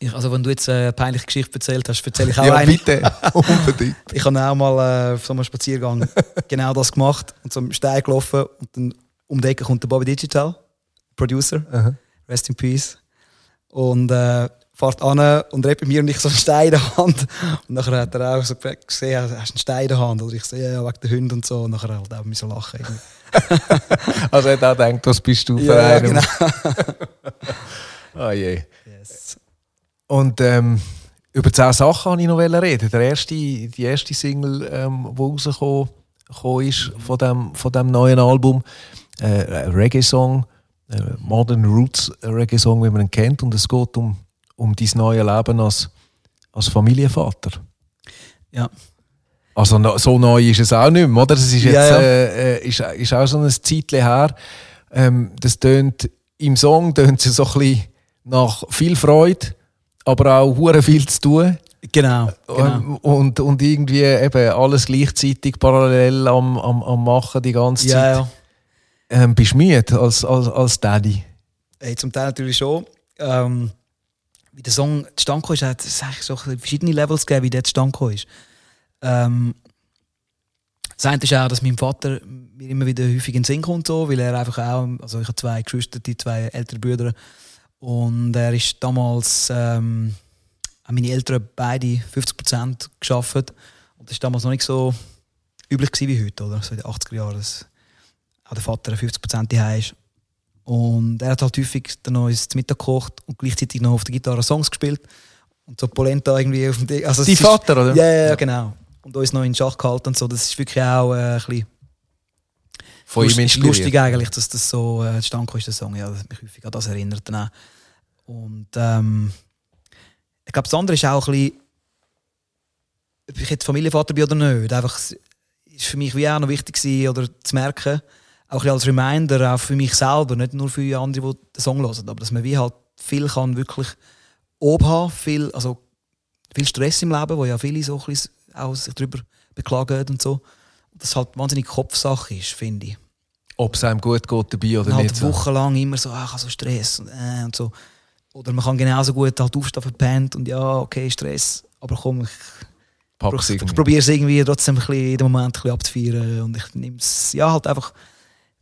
ich, also wenn du jetzt eine peinliche Geschichte erzählt hast, erzähle ich auch Ja, eine. bitte. [laughs] Unbedingt. Ich habe auch mal äh, auf so einem Spaziergang [laughs] genau das gemacht und so am Stein gelaufen und dann um die Ecke kommt der Bobby Digital, Producer, Aha. Rest in Peace. Und äh, fährt an und redet bei mir und ich so einen Stein in der Hand. Und nachher hat er auch so gesehen, hast du einen Stein in der Hand? Oder ich so, ja, ja, wegen der Hunde und so. Und nachher halt auch müssen lachen. [laughs] Also er hat auch gedacht, was bist du für Ja, einer? genau. [laughs] Ah je. Yes. Und ähm, über zehn Sachen wollte ich noch reden. Der erste, die erste Single, ähm, die rausgekommen gekommen ist von dem, von dem neuen Album, äh, Reggae-Song, äh, Modern Roots Reggae-Song, wie man ihn kennt. Und es geht um, um dein neue Leben als, als Familienvater. Ja. Also so neu ist es auch nicht mehr, oder? Es ist jetzt Ja, ja. Äh, äh, ist, ist auch so ein Zeitchen her. Ähm, das tönt im Song tönt es so ein bisschen nach viel Freude, aber auch hure viel zu tun. Genau. genau. Ähm, Und, und irgendwie eben alles gleichzeitig parallel am, am, am machen die ganze ja, Zeit. ja. Ähm, bist du müde als, als, als Daddy? Hey, zum Teil natürlich schon. Ähm, wie der Song zustande ist, hat es so verschiedene Levels gegeben, wie der zustande ist. Ähm, das eine ist auch, dass mein Vater mir immer wieder häufig in den Sinn kommt, so, weil er einfach auch, also ich habe zwei Geschwister, die zwei ältere Brüder und er ist damals, ähm, meine Eltern beide 50% geschafft und das war damals noch nicht so üblich wie heute, oder? So in den 80er Jahren, dass auch der Vater 50% daheim ist. Und er hat halt häufig dann noch uns zu Mittag gekocht und gleichzeitig noch auf der Gitarre Songs gespielt. Und so Polenta irgendwie auf dem Ding. Also Dein ist- Vater, oder? Ja, ja, genau. Und uns noch in Schach gehalten und so. Das ist wirklich auch äh, ein bisschen von ihm Lust- ist inspiriert. lustig eigentlich, dass das so äh, zustande ist, der Song. Ja, das mich häufig an das erinnert. Dann auch. Und ähm, ich glaube, das andere ist auch ein bisschen, ob ich jetzt Familienvater bin oder nicht. Einfach, es ist für mich wie auch noch wichtig gewesen, oder zu merken, auch als Reminder, auch für mich selber, nicht nur für andere, die den Song hören, aber dass man wie halt viel kann wirklich oben haben, viel, also viel Stress im Leben, wo ja viele so ein auch sich darüber beklagen und so. Das halt wahnsinnig Kopfsache ist, finde ich. Ob es einem gut geht dabei oder halt nicht. Wochenlang immer so, ich habe so Stress und, äh, und so. Oder man kann genauso gut halt aufstehen verpennt und ja, okay, Stress, aber komm, ich, Pack's ich, irgendwie. probiere es irgendwie trotzdem ein bisschen in dem Moment ein bisschen abzufeiern und ich nehme es, ja, halt einfach,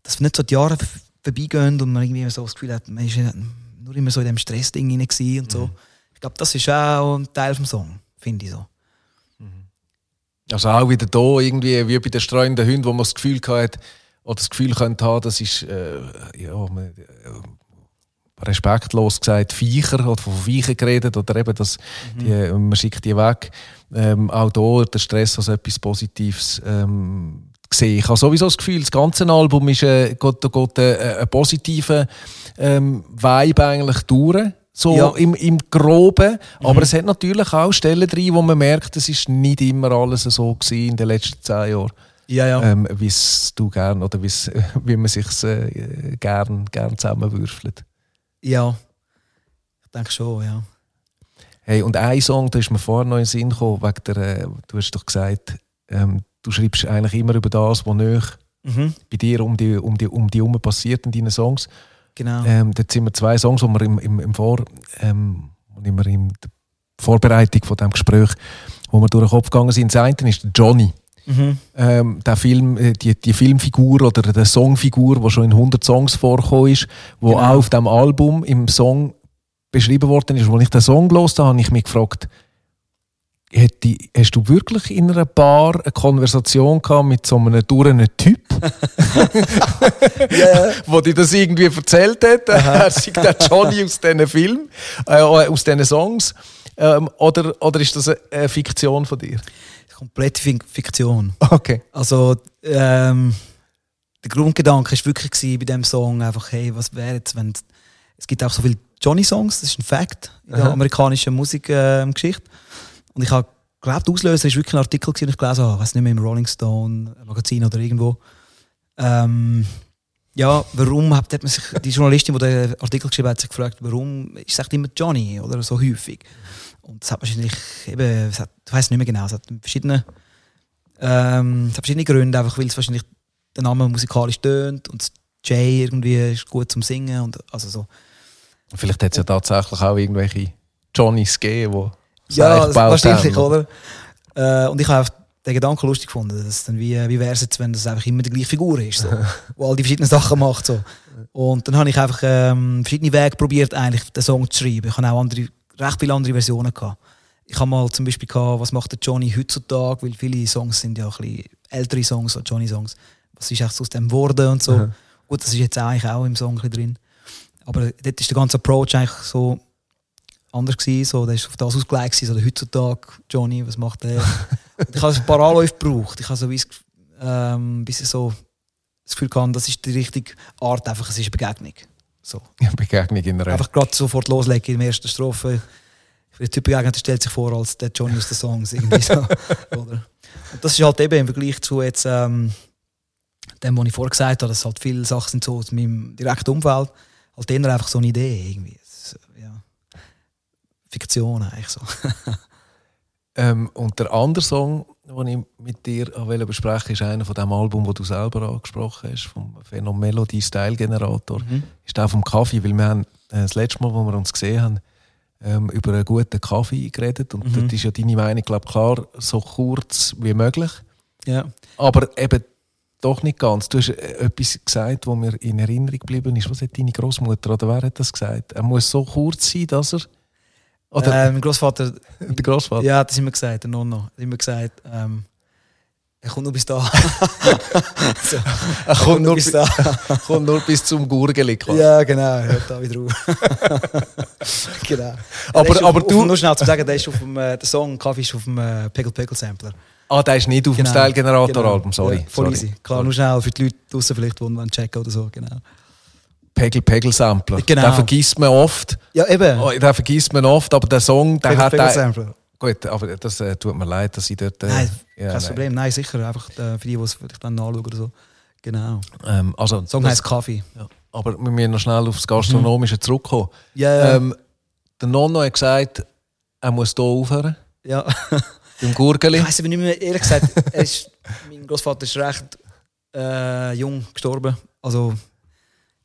dass nicht so die Jahre vorbeigehen und man irgendwie so das Gefühl hat, man ist ja nur immer so in dem Stressding und so. Mhm. Ich glaube, das ist auch ein Teil vom Song, finde ich so. Also auch wieder da irgendwie wie bei den streunenden Hunden, wo man das Gefühl hat oder das Gefühl könnte haben, das ist äh, ja, man, äh, respektlos gesagt Viecher oder von Viecher geredet oder eben das, die, man schickt die weg. Ähm, auch da der Stress als etwas Positives ähm, gesehen. Ich habe sowieso das Gefühl, das ganze Album ist äh, geht, geht, äh, ein positiver ähm, Vibe eigentlich durch. So Ja. im, im Groben. Aber es hat natürlich auch Stellen drin, wo man merkt, es ist nicht immer alles so gewesen in den letzten zehn Jahren, Ja, ja. ähm, wie es du gern oder [laughs] wie man sich äh, gern, gern zusammenwürfelt. ja. Ich denke schon, ja. Hey, und ein Song, da ist mir vorher noch in den Sinn gekommen, wegen der, äh, du hast doch gesagt, ähm, du schreibst eigentlich immer über das, was näher Mhm. bei dir um die um die um die herum passiert in deinen Songs. Genau. Ähm, dort sind wir zwei Songs, die wir im, im, im Vor, ähm, wir in der Vorbereitung von dem Gespräch, wo wir durch den Kopf gegangen sind. Das eine ist Johnny. Mhm. Ähm, der Film, äh, die, die Filmfigur oder die Songfigur, die schon in 100 Songs vorgekommen ist, wo Genau. auch auf dem Album im Song beschrieben worden ist. Als ich den Song gelesen habe, habe ich mich gefragt, hast du wirklich in einer Bar eine Konversation gehabt mit so einem durren Typ? [laughs] [laughs] wo dir das irgendwie erzählt hat. [laughs] Er sei der Johnny aus diesen Film, äh, aus diesen Songs. Ähm, oder, oder ist das eine, Fiktion von dir? Komplette Fik- Fiktion. Okay. Also, ähm, der Grundgedanke war wirklich gewesen bei diesem Song einfach, hey, was wäre jetzt, wenn. Es gibt auch so viele Johnny-Songs, das ist ein Fact in der Aha. amerikanischen Musikgeschichte. Und ich habe glaubt, der Auslöser war wirklich ein Artikel, den ich gelesen habe, ich weiß nicht mehr, im Rolling Stone Magazin oder irgendwo. Ähm, ja, warum hat, man sich, die Journalistin, die den Artikel geschrieben hat, sich gefragt, warum ist es immer Johnny oder so häufig? Und es hat wahrscheinlich eben, hat, ich weiß nicht mehr genau, es hat verschiedene, ähm, es hat verschiedene Gründe, einfach weil es wahrscheinlich der Name musikalisch tönt und das J irgendwie ist gut zum Singen und also so. Vielleicht hat es ja tatsächlich auch irgendwelche Johnnys gegeben, die Ja, wahrscheinlich, oder? Äh, und ich habe den Gedanken lustig gefunden, dass dann wie, wie wäre es jetzt, wenn das einfach immer die gleiche Figur ist, so, [laughs] wo all die verschiedenen Sachen macht. So. Und dann habe ich einfach ähm, verschiedene Wege probiert, eigentlich den Song zu schreiben. Ich habe auch andere, recht viele andere Versionen gehabt. Ich habe mal zum Beispiel gehabt, was macht der Johnny heutzutage, weil viele Songs sind ja ein bisschen ältere Songs, so Johnny-Songs. Was ist echt aus dem geworden und so. Gut, das ist jetzt eigentlich auch im Song ein bisschen drin. Aber dort ist der ganze Approach eigentlich so anders gewesen, so, der ist auf das ausgelegt gewesen, so der heutzutage Johnny, was macht der? [laughs] Ich habe ein paar Anläufe gebraucht, ich habe so wie, ähm, bisschen so das Gefühl gehabt, das ist die richtige Art, einfach, es ist Begegnung. So. [laughs] Ja, Begegnung in einer. Einfach gerade sofort loslegen in der ersten Strophe. Den Typ begegnet, der stellt sich vor als der Johnny aus den Songs. Irgendwie so. [laughs] Oder? Und das ist halt eben im Vergleich zu jetzt, ähm, dem, was ich vorher gesagt habe, dass halt viele Sachen sind so aus meinem direkten Umfeld, halt eher einfach so eine Idee irgendwie. Das, ja. Fiktion eigentlich so. [laughs] Ähm, und der andere Song, den ich mit dir besprechen ist einer von dem Album, das du selber angesprochen hast, vom Phenom Melody Style Generator. Ist der vom Kaffee, weil wir haben äh, das letzte Mal, wo wir uns gesehen haben, ähm, über einen guten Kaffee geredet. Und dort ist ja deine Meinung, glaube klar, so kurz wie möglich. ja. Aber eben doch nicht ganz. Du hast äh, etwas gesagt, was mir in Erinnerung geblieben ist. Was hat deine Großmutter oder wer hat das gesagt? Er muss so kurz sein, dass er. Oder äh, mein Großvater, [laughs] der Großvater. ja, das hat immer gesagt, der Nonno, hat immer gesagt, ähm, er kommt nur bis da. so, Er kommt nur, bis bi- da. kommt nur bis zum Gurgeli. quasi. Ja, genau, hört da wieder auf. genau. Aber- ist aber auf, du- Auf, nur schnell zu sagen, der, ist auf dem, äh, der Song Kaffee ist auf dem äh, Peggle Peggle Sampler. Ah, der ist nicht auf dem Style-Generator-Album, sorry. Genau. Ja, voll sorry. easy. Klar, nur schnell für die Leute draußen vielleicht, die checken oder so, genau. Pegel-Pegel-Sampler. Genau. Den vergisst man oft. Ja, eben. Oh, den vergisst man oft, aber der Song, der Pegel- hat... Pegel Der, Sampler. gut, aber das äh, tut mir leid, dass ich dort... Äh, Nein, ja, kein nein. Problem. Nein, sicher. Einfach äh, für die, die es vielleicht dann nachschauen oder so. Genau. Ähm, also, Song heisst Kaffee. Ja. Aber wir müssen noch schnell aufs Gastronomische zurückkommen. Ja, ja. Ähm, der Nonno hat gesagt, er muss hier aufhören, ja. [laughs] beim Gurgeli. Ich weiss aber nicht mehr, ehrlich gesagt, ist, mein Großvater ist recht äh, jung gestorben. Also,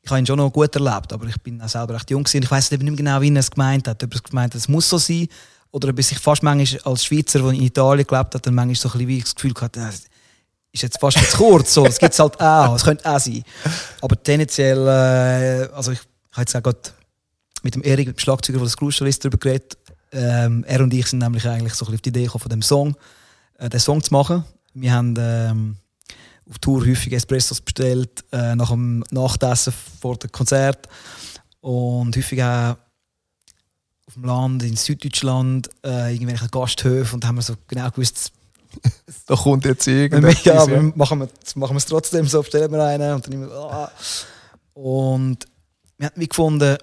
ich habe ihn schon noch gut erlebt, aber ich bin auch selber recht jung gewesen. Ich weiß nicht mehr genau, wie er es gemeint hat. Ob er es gemeint hat, es muss so sein, oder ob er sich fast manchmal als Schweizer, der in Italien gelebt hat, dann manchmal so ein bisschen wie das Gefühl gehabt, äh, ist jetzt fast zu kurz. So. Das gibt es halt auch. Es könnte auch sein. Aber tendenziell, äh, also ich, ich habe jetzt auch gerade mit dem Erik, dem Schlagzeuger von der Screwstolist, darüber geredet. Ähm, er und ich sind nämlich eigentlich so ein bisschen auf die Idee gekommen, von dem Song, äh, den Song zu machen. Wir haben ähm, auf Tour häufig Espressos bestellt, äh, nach dem Nachtessen vor dem Konzert. Und häufig auch auf dem Land, in Süddeutschland, äh, irgendwelche Gasthöfe. Und da haben wir so genau gewusst, [laughs] Da kommt jetzt irgendetwas. ja, wir machen wir es machen wir es trotzdem so, bestellen wir einen und dann immer, ah. Und wir haben gefunden,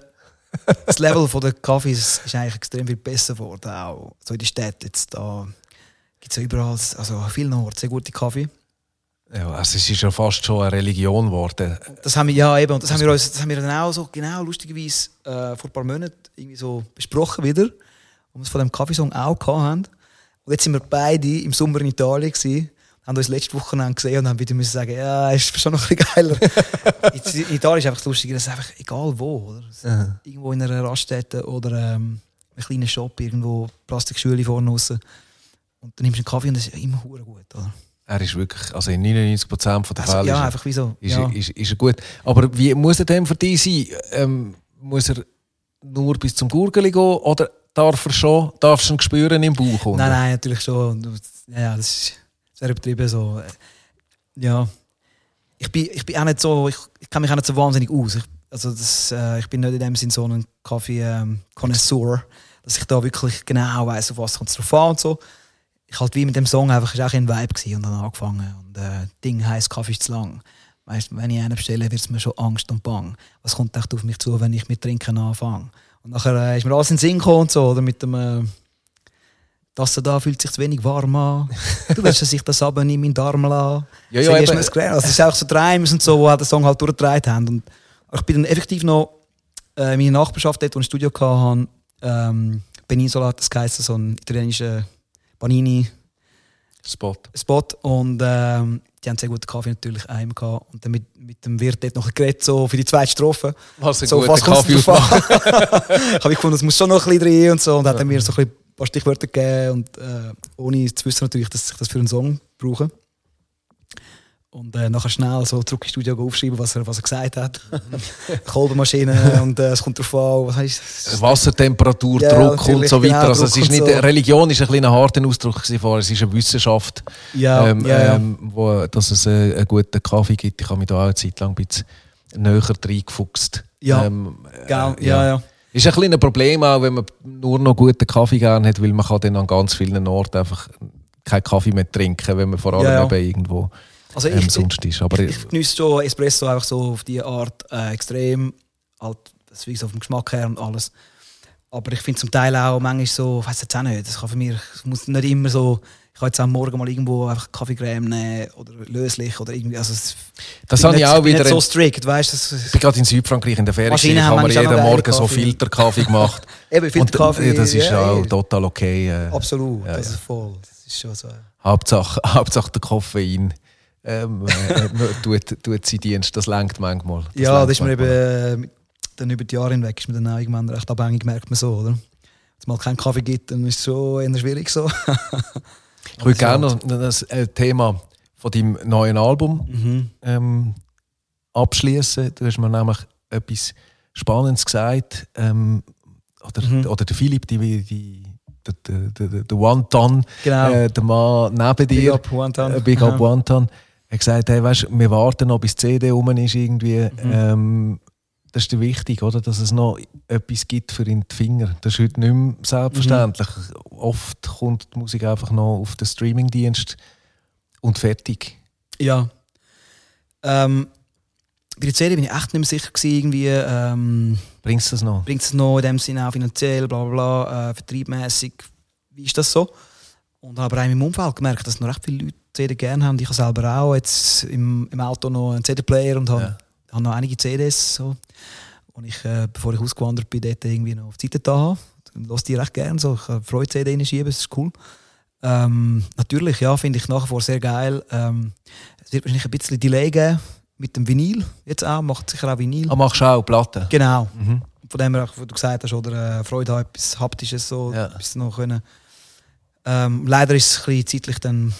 das Level der Kaffees ist eigentlich extrem viel besser geworden, auch so in den Städten. Jetzt da gibt es ja überall, also an vielen Orten, sehr gute Kaffee. Ja, also es ist ja fast schon eine Religion geworden. Das haben wir, ja eben, und das haben wir uns, das haben wir dann auch so, genau, lustigerweise, äh, vor ein paar Monaten irgendwie so besprochen wieder, wo wir es von dem Kaffeesong auch haben. Und jetzt sind wir beide im Sommer in Italien gewesen, haben uns letzte Woche gesehen und haben wieder müssen sagen, ja, ist schon noch ein bisschen geiler. [laughs] In Italien ist einfach lustig, das ist einfach egal wo, oder? Es- Irgendwo in einer Raststätte oder ähm, einem kleinen Shop, irgendwo Plastikschüle vorne raus. Und dann nimmst du einen Kaffee und das ist immer gut, oder? Er ist wirklich, also in 99% der Also, Fälle ja, ist, einfach wie so. ist, ja. er- ist, ist er gut. Aber wie muss er denn für dich sein? Ähm, muss er nur bis zum Gurgeli gehen oder darf er schon, darfst du ihn spüren im Bauch? unten? Nein, nein, natürlich schon. Ja, das ist sehr übertrieben so. Äh, Ja. Ich bin, ich bin auch nicht so, ich, ich kenne mich auch nicht so wahnsinnig aus. Ich, also das, äh, ich bin nicht in dem Sinn so ein Kaffee-Connoisseur, dass ich da wirklich genau weiß, auf was kommt es drauf an und so. Ich halt wie mit dem Song einfach, auch ein Vibe gewesen und dann angefangen. Und äh, Ding heisst Kaffee ist zu lang. Weißt, wenn ich einen bestelle, wird es mir schon Angst und Bang. Was kommt echt auf mich zu, wenn ich mit Trinken anfange? Und nachher äh, ist mir alles in den Sinn gekommen und so, oder mit dem... Äh, das da fühlt sich zu wenig warm an. Du willst, dass ich das aber in meinen Darm lasse. Ja, ja, eben. mir das. Also, ist auch so Träume und so, die den Song halt durchgetragen haben. Und ich bin dann effektiv noch äh, in meiner Nachbarschaft, dort, wo ich ein Studio hatte, ähm, Peninsula das geheißen, so ein italienischer Panini-Spot. Spot. Und ähm, die haben sehr guten Kaffee natürlich einmal gehabt. Und dann mit, mit dem Wirt dort noch geredet, so für die zweite Strophe. Was ein so, guter Kaffee an? Habe [laughs] ich gefunden, es muss schon noch ein bisschen drin und so. Und hat er mir so ein, ein paar Stichwörter gegeben. Und äh, ohne zu wissen natürlich, dass ich das für einen Song brauche. Und äh, nachher schnell so zurück ins Studio aufschreiben, was er, was er gesagt hat. [laughs] Kolbenmaschine und äh, es kommt drauf an, was heißt Wassertemperatur, Ja, Druck und so weiter. genau, also es ist nicht, so. Religion ist ein kleiner harter Ausdruck vorher. Es ist eine Wissenschaft, Ja, ähm, ja. Ähm, wo, dass es äh, einen guten Kaffee gibt. Ich habe mich da auch eine Zeit lang ein bisschen näher reingefuchst. Ja, ähm, Gell? ja, ja. Ist ein kleines Problem auch, wenn man nur noch guten Kaffee gerne hat, weil man kann dann an ganz vielen Orten einfach keinen Kaffee mehr trinken, wenn man vor allem eben irgendwo Also ähm, ich, sonst ist. Aber ich, ich genieße schon Espresso einfach so auf die Art äh, extrem. Halt, das ist wie so vom Geschmack her und alles. Aber ich finde zum Teil auch manchmal so, ich weiß jetzt auch nicht, das kann für mich, es muss nicht immer so, ich kann jetzt auch morgen mal irgendwo einfach Kaffeecreme nehmen oder löslich oder irgendwie, also es, das habe ich auch wieder. nicht so strikt, weißt das- ich bin gerade in Südfrankreich in der Ferien. Ich haben habe mir manchmal auch jeden Morgen so Kaffee. Filterkaffee gemacht. [laughs] Eben, Filterkaffee, Und, äh, das ist ja, auch total okay. Äh, Absolut, Ja, das ist voll, das ist schon so. Hauptsache, [laughs] Hauptsache der Koffein ähm, äh, tut, tut seinen Dienst. Das lenkt manchmal. Das ja, das ist mir eben, äh, mit- dann über die Jahre hinweg ist mir dann irgendwann recht abhängig, merkt man so, oder? Wenn es mal keinen Kaffee gibt, dann ist es schon eher schwierig so. [laughs] Ich würde gerne das äh, Thema von deinem neuen Album Mhm. ähm, abschließen. Du hast mir nämlich etwas Spannendes gesagt. Ähm, oder, Mhm. oder der Philipp, die, die, der, der, der, der One-Ton, Genau. äh, der Mann neben Big dir, up, One-Ton. äh, Big Up Aha. One-Ton, hat gesagt, hey, weißt, wir warten noch bis die CD rum ist irgendwie. Mhm. Ähm, das ist wichtig, oder? dass es noch etwas gibt für in die Finger. Das ist heute nicht mehr selbstverständlich. Oft kommt die Musik einfach noch auf den Streamingdienst und fertig. Ja. Ähm, bei der CD bin ich echt nicht mehr sicher gewesen, irgendwie, ähm, Bringst du das noch? bringt es noch in dem Sinne auch finanziell, bla bla bla, äh, vertriebmässig, wie ist das so? Und habe aber auch in meinem Umfeld gemerkt, dass noch recht viele Leute CD gerne haben. Ich habe selber auch jetzt im, im Auto noch einen CD-Player und habe, Ja. habe noch einige CDs. So. Und ich, äh, bevor ich ausgewandert bin, dort irgendwie noch auf die Seite da habe. Lasse die recht gerne so. Ich kann Freude CD reinschieben, das ist cool. Ähm, natürlich, ja, finde ich nach wie vor sehr geil. Ähm, es wird wahrscheinlich ein bisschen Delay geben mit dem Vinyl. Jetzt auch, macht sicher auch Vinyl. Ah, machst du auch Platten? Genau. Mhm. Von dem her, was du gesagt hast, oder äh, Freude haben, etwas Haptisches so, Ja. etwas noch können. Ähm, leider ist es ein bisschen zeitlich dann,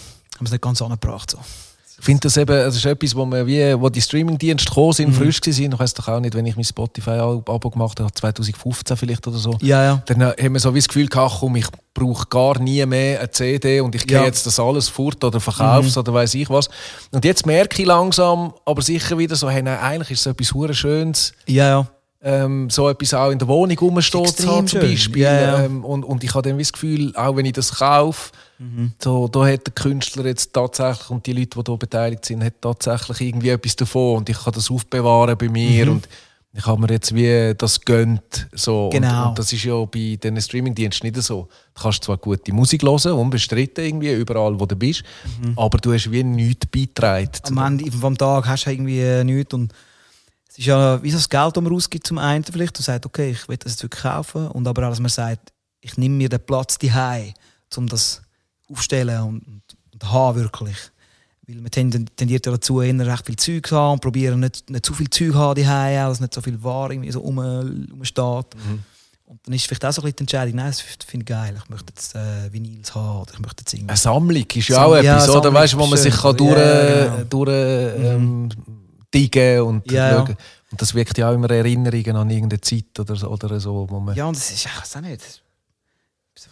haben wir es nicht ganz angebracht. So. Ich finde das eben, das ist etwas, wo, man wie, wo die Streamingdienste gekommen sind, frisch waren. Ich weiß doch auch nicht, wenn ich mein Spotify-Abo gemacht habe, 2015 vielleicht oder so. Ja, ja. Dann äh, haben wir so wie das Gefühl gehabt, komm, ich brauche gar nie mehr eine CD und ich gehe Ja. jetzt das alles fort oder verkaufe es oder weiß ich was. Und jetzt merke ich langsam, aber sicher wieder so, hey, nein, eigentlich ist es etwas hure Schönes, Ja, ja. ähm, so etwas auch in der Wohnung haben, zum. Beispiel. Ja, ja. Ähm, und, und ich habe dann wie das Gefühl, auch wenn ich das kaufe, Mhm. so, da hat der Künstler jetzt tatsächlich und die Leute, die da beteiligt sind, hat tatsächlich irgendwie etwas davon und ich kann das aufbewahren bei mir Mhm. und ich habe mir jetzt wie das gönnt. So. Genau. Und, und das ist ja bei diesen Streamingdiensten nicht so. Du kannst zwar gute Musik hören, unbestritten irgendwie, überall wo du bist, aber du hast wie nichts beigetragen. Mhm. Am Ende vom Tag hast du irgendwie äh, nichts. Und es ist ja wie so das Geld, das man ausgibt zum einen vielleicht und sagt, okay, ich will das jetzt wirklich kaufen. Und aber dass man sagt, ich nehme mir den Platz daheim, um das aufstellen und, und, und haben wirklich. Weil man tend- tendiert ja dazu, eher recht viel Zeug zu haben und probieren nicht, nicht zu viel Zeug zu haben daheim, dass nicht so viel Ware irgendwie so rum, rumsteht. Und dann ist vielleicht auch so ein bisschen die Entscheidung, nein, das finde ich geil, ich möchte jetzt äh, Vinyls haben oder ich möchte jetzt irgendwie... Eine Sammlung ist ja auch ja, etwas, oder? Sammlung Weißt, wo man sich kann durch, Ja, genau. durch ähm, diggen und Ja, ja. schauen. Und das wirkt ja auch immer Erinnerungen an irgendeine Zeit oder, so- oder so, wo man... Ja, und es ist, ich weiß auch nicht,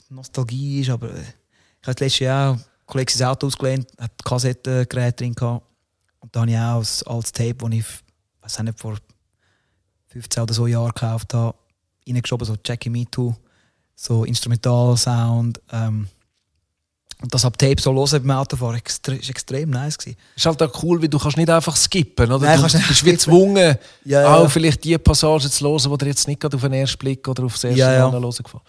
Nostalgie ist, aber äh, ich habe letztes Jahr ein Kollege sein Auto ausgelehnt, hat Kassettengerät drin gehabt. Und da habe ich auch als, als Tape, das ich, weiß auch nicht, vor 15 oder so Jahren gekauft habe, reingeschoben, so Jackie Me Too, so Instrumental-Sound. Ähm, und das ab Tape so hören beim Autofahren, extre ist extrem nice gewesen. ist halt auch cool, weil du kannst nicht einfach skippen, oder? Nein, du kannst nicht bist wie gezwungen, Ja, ja. auch vielleicht die Passage zu hören, die dir jetzt nicht gerade auf den ersten Blick oder auf das erste Ja, ja. Mal hören gefallen.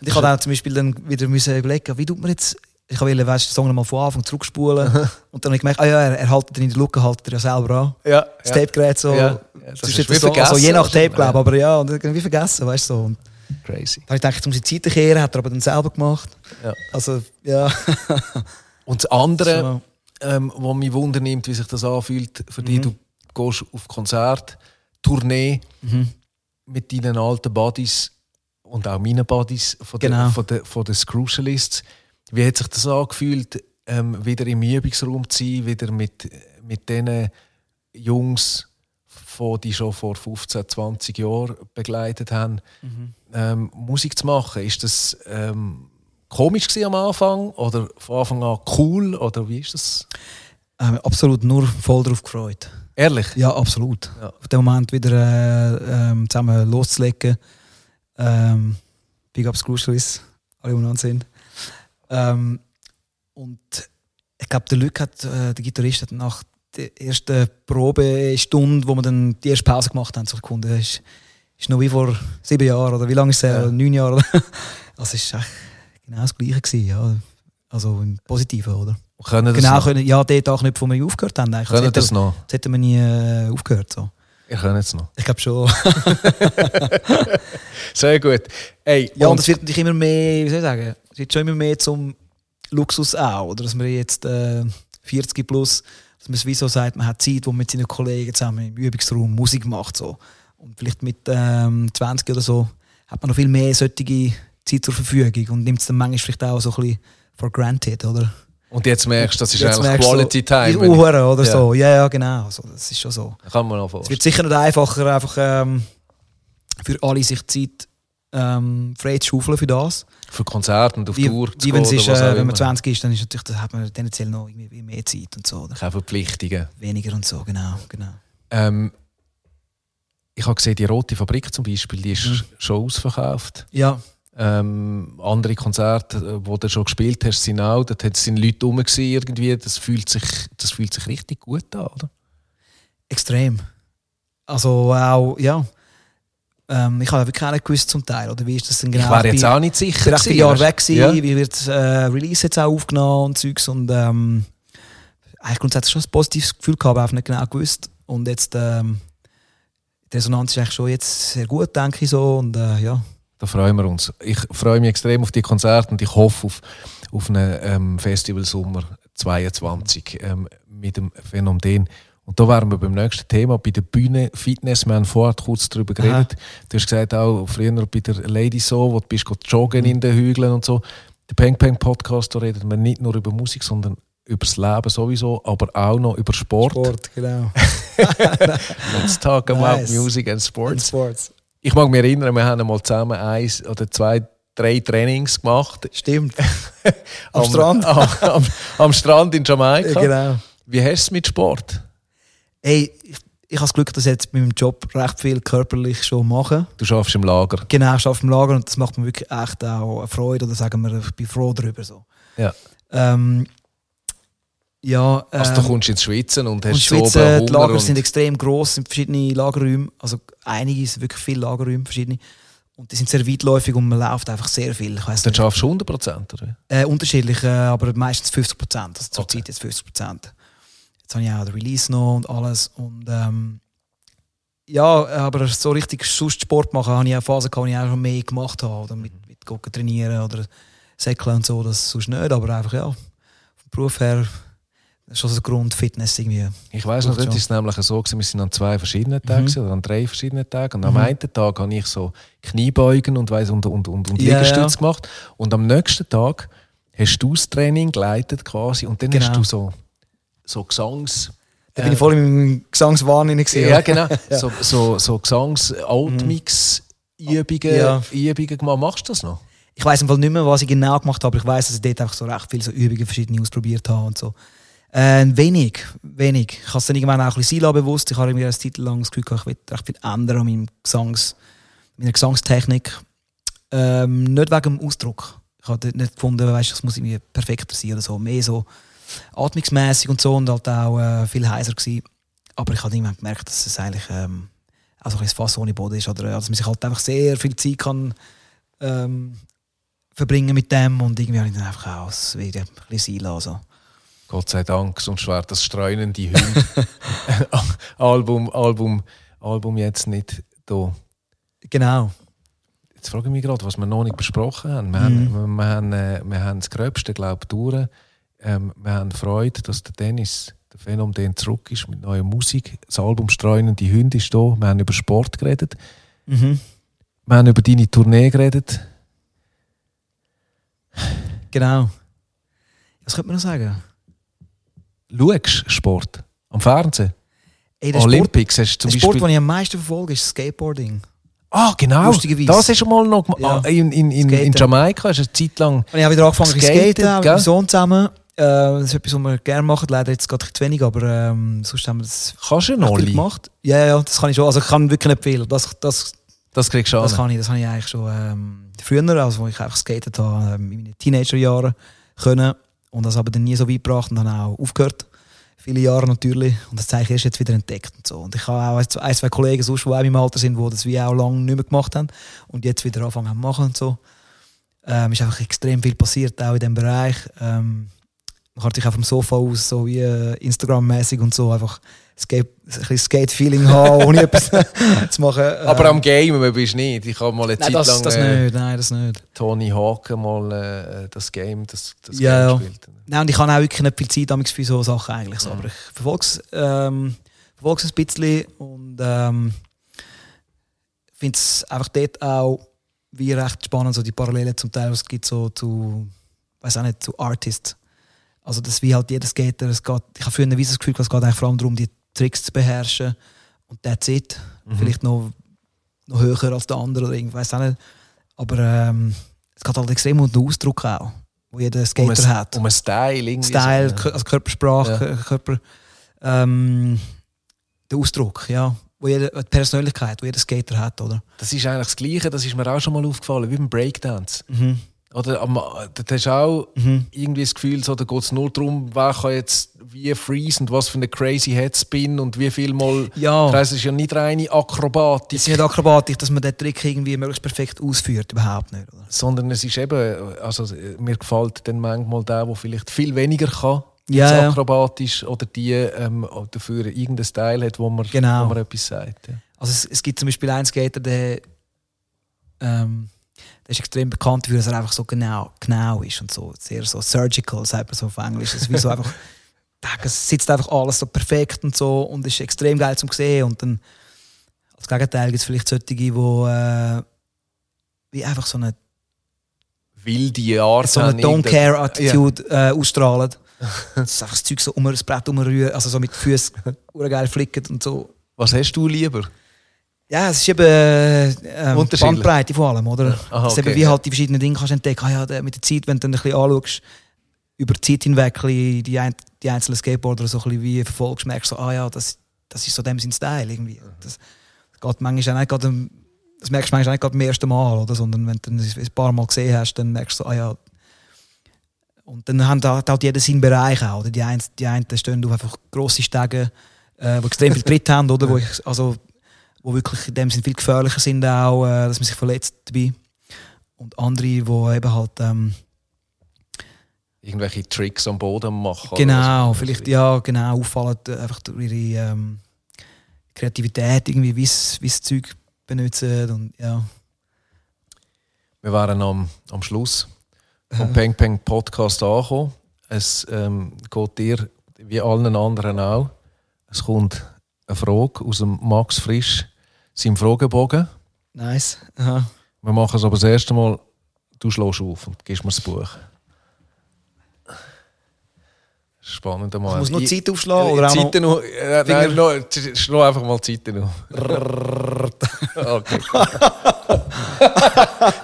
Und ich habe auch zum Beispiel dann wieder müssen überlegen, wie tut man jetzt. Ich wollte weißt, den Song nochmal von Anfang zurückspulen. [laughs] und dann habe ich gemerkt, ah ja, er, er haltet ihn in der Luke, haltet er ja selber an. Ja, Das Tapegerät so. Ja, ja, das ist wie so, also je nach Tape, glaube ja. aber ja, und irgendwie vergessen, weißt du so. Und Crazy. dann habe ich gedacht, ich die Zeit kehren, hat er aber dann selber gemacht. Ja. Also, ja. [laughs] Und das andere, So. ähm, was mich wundern nimmt, wie sich das anfühlt, für Mhm. dich, du gehst auf Konzert, Tournee Mhm. mit deinen alten Buddies und auch meinen Buddies von den, Genau. von den, von den Scrucialists. Wie hat sich das angefühlt, ähm, wieder im Übungsraum zu sein, wieder mit, mit diesen Jungs, von die schon vor 15, 20 Jahren begleitet haben, Mhm. ähm, Musik zu machen? Ist das ähm, komisch am Anfang oder von Anfang an cool oder wie ist das? Ähm, absolut nur voll drauf gefreut. Ehrlich? Ja, absolut. Ja. Auf den Moment wieder äh, ähm, zusammen loszulegen. Ähm, Big Ups Crucialis, alle umeinander sind. Ähm, und ich glaube, der Luc hat, äh, der Gitarrist, hat nach der ersten Probestunde, wo wir dann die erste Pause gemacht haben, gefunden, das ist, ist noch wie vor sieben Jahren oder wie lange ist es? her? Ja. Neun Jahre. [laughs] Also es war echt genau das Gleiche. Gewesen, ja. Also im Positiven, oder? Können das genau, noch? können, ja, dort auch nicht, wo wir aufgehört haben. Eigentlich. Können Jetzt das hätten- noch? Jetzt hätten wir nie äh, aufgehört. So. Ihr könnt es noch. Ich glaube schon. [laughs] Sehr gut. Ey, Ja, und und es wird natürlich immer mehr, wie soll ich sagen, es wird schon immer mehr zum Luxus auch. Oder dass man jetzt äh, 40 plus, dass man es wie so sagt, man hat Zeit, wo man mit seinen Kollegen zusammen im Übungsraum Musik macht. So. Und vielleicht mit ähm, 20 oder so hat man noch viel mehr solche Zeit zur Verfügung und nimmt es dann manchmal vielleicht auch so ein bisschen for granted, oder? Und jetzt merkst du, das ist Jetzt eigentlich Quality so, Time. Die Uhren oder Ja. so. Ja, ja, genau. So, das ist schon so. Kann man Es vorstellen. wird sicher nicht einfacher, einfach ähm, für alle sich Zeit ähm, frei zu schaufeln für das. Für Konzerte und auf Wie, Tour zu wie gehen ist, äh, wenn man 20 ist, dann, ist natürlich, dann hat man tendenziell noch irgendwie mehr Zeit und so. Oder? Keine Verpflichtungen. Weniger und so, genau. genau. Ähm, ich habe gesehen, die Rote Fabrik zum Beispiel, die ist schon ausverkauft. Ja, Ähm, andere Konzerte, äh, wo du schon gespielt hast, sind auch, dort hat- sind Leute rum irgendwie. Das fühlt sich, das fühlt sich richtig gut an, oder? extrem. Also auch, ja. Ähm, ich habe wirklich nicht gewusst zum Teil. Oder wie ist das denn genau? ich wäre jetzt auch nicht sicher. Ich gewesen, Jahre weg weißt gewesen, du? Ja. wie wird das äh, Release jetzt auch aufgenommen und Zeugs und ähm, eigentlich grundsätzlich schon ein positives Gefühl gehabt, aber einfach nicht genau gewusst. Und jetzt, ähm, die Resonanz ist eigentlich schon jetzt sehr gut, denke ich so. Und äh, ja, Da freuen wir uns. Ich freue mich extrem auf die Konzerte und ich hoffe auf, auf einen ähm, Festival Sommer 22 ähm, mit dem Phänomen. Und da wären wir beim nächsten Thema, bei der Bühne Fitness. Wir haben vorher kurz darüber geredet. Du hast gesagt, auch früher bei der Lady So, wo du bist joggen in den Hügeln und so. Der Peng Peng Podcast, da redet man nicht nur über Musik, sondern über das Leben sowieso, aber auch noch über Sport. genau. [laughs] [laughs] Let's talk about Nice. music and sports. Sports. Ich mag mich erinnern, wir haben einmal zusammen eins oder zwei, drei Trainings gemacht. Stimmt. [laughs] Am Strand. Am, am, am Strand in Jamaika. Ja, genau. Wie hast du es mit Sport? Hey, ich, ich habe das Glück, dass ich jetzt mit meinem Job recht viel körperlich schon mache. Du schaffst im Lager. Genau, ich arbeite im Lager und das macht mir wirklich echt auch eine Freude oder sagen wir, ich bin froh darüber. So. Ja. Ähm, ja, Also ähm, du kommst ins Schwitzen und hast und so oben die Hunger Lager sind extrem gross, sind verschiedene Lagerräume, also einige sind wirklich viele Lagerräume, verschiedene. Und die sind sehr weitläufig und man läuft einfach sehr viel. Ich weiss dann schaffst du 100 Prozent, oder? äh, unterschiedlich, äh, aber meistens 50 Prozent. Also zurzeit jetzt 50 Prozent. Jetzt habe ich auch den Release noch und alles. Und ähm, ja, aber so richtig sonst Sport machen, habe ich auch Phasen gehabt, wo ich auch schon mehr gemacht habe. Oder mit, mit Gucken trainieren oder Säckeln und so, das sonst nicht. Aber einfach ja, vom Beruf her das ist schon so ein Grund Fitness irgendwie. Ich weiss noch, dort ist es nämlich so, gewesen, wir sind an zwei verschiedenen Tagen Mhm. oder an drei verschiedenen Tagen. Und am Mhm. einen Tag habe ich so Kniebeugen und, weiss, und, und, und, und Ja, Liegestütze ja. gemacht. Und am nächsten Tag hast du das Training geleitet quasi und dann Genau. hast du so, so Gesangs... Da bin ich voll im Gesangswahn hinein gewesen, Ja, genau. [laughs] So, so, so Gesangs-Altmix-Übungen Ja. Übungen gemacht. Machst du das noch? Ich weiß im Fall nicht mehr, was ich genau gemacht habe, aber ich weiß, dass ich dort einfach so recht viele so Übungen verschiedene ausprobiert habe und so. Äh, wenig, wenig. Ich habe es dann irgendwann auch ein bisschen sein bewusst. Ich habe mir eine Zeit lang das Gefühl, gehabt, ich will recht viel ändern an meinem Gesangs, meiner Gesangstechnik. Ähm, nicht wegen dem Ausdruck. Ich habe nicht gefunden, weißt, das muss irgendwie perfekter sein oder so. Mehr so atmungsmäßig und so und halt auch äh, viel heiser gewesen. Aber ich habe irgendwann gemerkt, dass es eigentlich ähm, auch so ein Fass ohne Boden ist. Oder dass man sich halt einfach sehr viel Zeit kann ähm, verbringen mit dem und irgendwie habe ich dann einfach auch wieder ein bisschen sein lassen. Gott sei Dank, sonst wäre das streunende Hunde [laughs] Album, Album, Album jetzt nicht da. Genau. Jetzt frage ich mich gerade, was wir noch nicht besprochen haben. Wir, Mhm. haben, wir, wir, haben, äh, wir haben das Gröbste, glaube ich, durch. Ähm, wir haben Freude, dass der Dennis, der Phänomen, zurück ist mit neuer Musik. Das Album Streunende Hunde ist da. Wir haben über Sport geredet. Mhm. Wir haben über deine Tournee geredet. Genau. Was könnte man noch sagen? Schaust Sport? Am Fernsehen? Ey, der Sport, Olympics hast du zum der Sport, den ich am meisten verfolge, ist Skateboarding. Ah, genau. Das hast du mal noch. Ja. Ah, in, in, in, in. Jamaika du eine Zeit lang... Und ich habe wieder angefangen zu Skaten, mit meinem Sohn zusammen. Äh, das ist etwas, was wir gerne machen. Leider jetzt gerade zu wenig, aber ähm, sonst haben wir das Kannst du noch gemacht. Ja, ja, das kann ich schon. Also ich kann wirklich nicht viel. Das, das, Das kriegst du das an. kann ich. Das habe ich eigentlich schon ähm, früher, also wo ich einfach skatet habe, ähm, in meinen Teenagerjahren können. Und das aber dann nie so weit gebracht und dann auch aufgehört. Viele Jahre natürlich. Und das zeige ich erst jetzt wieder entdeckt und so. Und ich habe auch ein, zwei- ein, zwei Kollegen sonst, die auch in meinem Alter sind, die das wie auch lange nicht mehr gemacht haben und jetzt wieder anfangen zu machen und so. Ähm, ist einfach extrem viel passiert, auch in diesem Bereich. Ähm, man kann natürlich auch vom Sofa aus, so wie äh, Instagram-mäßig und so, einfach Skate, ein bisschen Skate-Feeling haben, [laughs] ohne etwas zu machen. Aber Ähm, am Gamen bist du nicht. Ich habe mal eine Nein, Zeit das, lang das äh, nicht. Nein, das nicht. Tony Hawk mal äh, das Game, das, das Ja, Game ja. gespielt. Nein, und ich habe auch wirklich nicht viel Zeit für so Sachen eigentlich. So. Mhm. Aber ich verfolge es ähm, verfolge es ein bisschen und ähm, finde es einfach dort auch wie recht spannend, so die Parallelen zum Teil, was es gibt so zu, weiß auch nicht, zu Artists. Also das wie halt jeder Skater, es geht, ich habe früher ein das Gefühl, es geht eigentlich vor allem darum, die Tricks zu beherrschen und that's it. Mhm. Vielleicht noch, noch höher als der andere oder irgendwas, auch nicht. Aber ähm, es geht halt extrem um den Ausdruck auch, wo jeder Skater um ein, hat. Um ein Style irgendwie. Style, so, Kö- also Körpersprache, Ja. Kö- Körper, ähm, der Ausdruck, ja, wo wo jeder, die Persönlichkeit, die jeder Skater hat, oder? Das ist eigentlich das Gleiche, das ist mir auch schon mal aufgefallen, wie beim Breakdance. Mhm. Oder am- da hast du auch irgendwie das Gefühl, so, da geht es nur darum, wer kann jetzt wie freeze und was für eine crazy Headspin und wie viel mal. Ja. Das ist ja nicht reine Akrobatik, Es ist nicht Akrobatik, dass man den Trick irgendwie möglichst perfekt ausführt, überhaupt nicht, oder? sondern es ist eben, also mir gefällt dann manchmal der, der vielleicht viel weniger kann. Ja, als ja. akrobatisch oder die ähm, dafür irgendeinen Style hat, wo man, Genau. wo man etwas sagt. Ja. Also es, es gibt zum Beispiel einen Skater, der, ähm, der ist extrem bekannt dafür, dass er einfach so genau, genau ist und so sehr so surgical, sagt man so auf Englisch. Es so einfach, [laughs] es sitzt einfach alles so perfekt und so und ist extrem geil zum sehen und dann als Gegenteil gibt es vielleicht solche, die äh, wie einfach so eine, Wilde Art. so eine Don't Care Attitude äh, ausstrahlen. [laughs] Das ist einfach das Zeug so um das Brett umrühren, also so mit Füßen [laughs] geil flicken und so. Was hast du lieber? Ja, es ist eben äh, ähm, Unterschiedlich. Bandbreite vor allem, oder? Aha, Dass eben okay, wie ja. halt die verschiedenen Dinge kannst entdecken. Ah, ja, mit der Zeit, wenn du dann ein bisschen anschaust, über die Zeit hinweg die, ein, die einzelnen Skateboarder so ein bisschen wie verfolgst, merkst du so, ah ja, das, das ist so dem sein Style irgendwie. Das, geht manchmal auch nicht gerade, das merkst du manchmal auch nicht gerade beim ersten Mal, oder? Sondern wenn du es ein paar Mal gesehen hast, dann merkst du so, ah ja. Und dann hat halt jeder seinen Bereich auch, oder? Die einen, die einen stehen auf einfach grosse Stege, äh, die extrem viel Tritt haben, oder? Wo ich, also, wo wirklich in dem Sinne viel gefährlicher sind auch, äh, dass man sich verletzt dabei. Und andere, die eben halt, ähm, Irgendwelche Tricks am Boden machen. genau, was? vielleicht, ja, genau, auffallen, äh, einfach durch ihre ähm, Kreativität, irgendwie, wie sie wie sie das Zeug benutzen und ja. Wir waren am, am Schluss vom Peng Peng Podcast angekommen. Es ähm, geht dir wie allen anderen auch. Es kommt eine Frage aus dem Max Frisch, seinem Fragebogen. Nice. Aha. Wir machen es aber das erste Mal, du schlägst auf und gibst mir das Buch. Spannend einmal. Ich muss nur Ich- Zeit aufschlagen oder auch noch- Zeiten noch, äh, nein, noch, schlag einfach mal Zeiten auf. okay.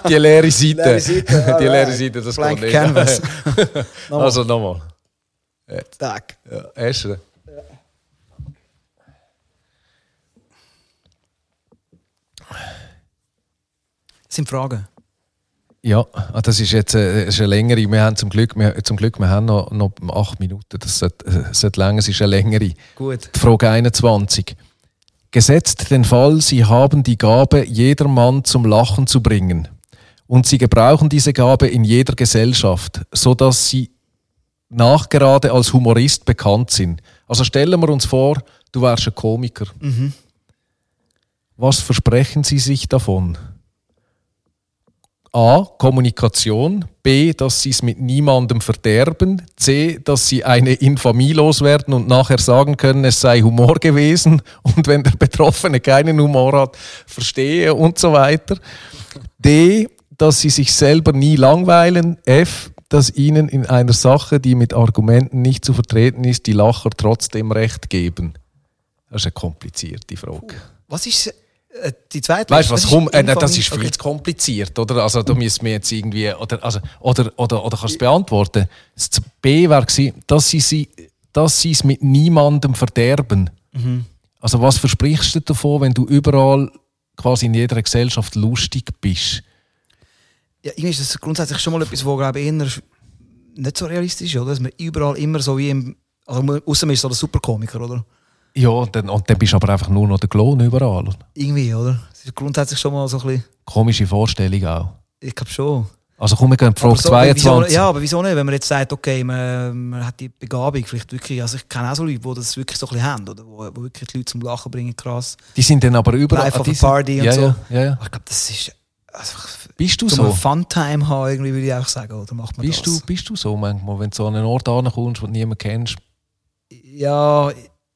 Die leere Seite. Leere Seite, Die leere. Seite, das Blank geht nicht. Canvas. also nochmal. Tag. Ja, erste. Sind Fragen. Ja, ah, das ist jetzt äh, ist eine längere. Wir haben zum Glück, wir, zum Glück, wir haben noch, noch acht Minuten. Das sollte, äh, sollte länger, es ist eine längere. Gut. Die Frage 21. Gesetzt den Fall, Sie haben die Gabe, jedermann zum Lachen zu bringen. Und Sie gebrauchen diese Gabe in jeder Gesellschaft, so dass Sie nachgerade als Humorist bekannt sind. Also stellen wir uns vor, du wärst ein Komiker. Was versprechen Sie sich davon? A. Kommunikation. B. Dass sie es mit niemandem verderben. C. Dass sie eine Infamie loswerden und nachher sagen können, es sei Humor gewesen. Und wenn der Betroffene keinen Humor hat, verstehe und so weiter. D. Dass sie sich selber nie langweilen. F. Dass ihnen in einer Sache, die mit Argumenten nicht zu vertreten ist, die Lacher trotzdem Recht geben. Das ist eine komplizierte Frage. Was ist die zweite? Weißt was ist kommt? Äh, das ist viel zu kompliziert, oder? Also, da müssen wir jetzt irgendwie. Oder, also, oder, oder, oder kannst du es beantworten? Das B wäre gewesen, dass sie, sie, dass sie es mit niemandem verderben. Mhm. Also, was versprichst du davon, wenn du überall, quasi in jeder Gesellschaft lustig bist? Ja, irgendwie ist das grundsätzlich schon mal etwas, wo glaube ich eher nicht so realistisch ist, oder? Dass man überall immer so wie im. Also, außer man ist so der Superkomiker, oder? Ja, dann, und dann bist du aber einfach nur noch der Klon überall. Irgendwie, oder? Das ist grundsätzlich schon mal so ein bisschen. Komische Vorstellung auch. Ich glaube schon. Also, komm, wir gehen Frage so, aber wieso, 22. ja, aber wieso nicht? Wenn man jetzt sagt, okay, man, man hat die Begabung vielleicht wirklich. Also, ich kenne auch so Leute, die das wirklich so ein bisschen haben, oder? Wo, wo wirklich die Leute zum Lachen bringen, krass. Die sind dann aber überall. Life ah, of Party und ja, so. Ja, ja, ja. Aber ich glaube, das ist. Also, Bist du so? Funtime haben, irgendwie, würde ich auch sagen, oder macht man Bist das? du, bist du so manchmal, wenn du so an einen Ort ankommst, den niemand kennst? Ja,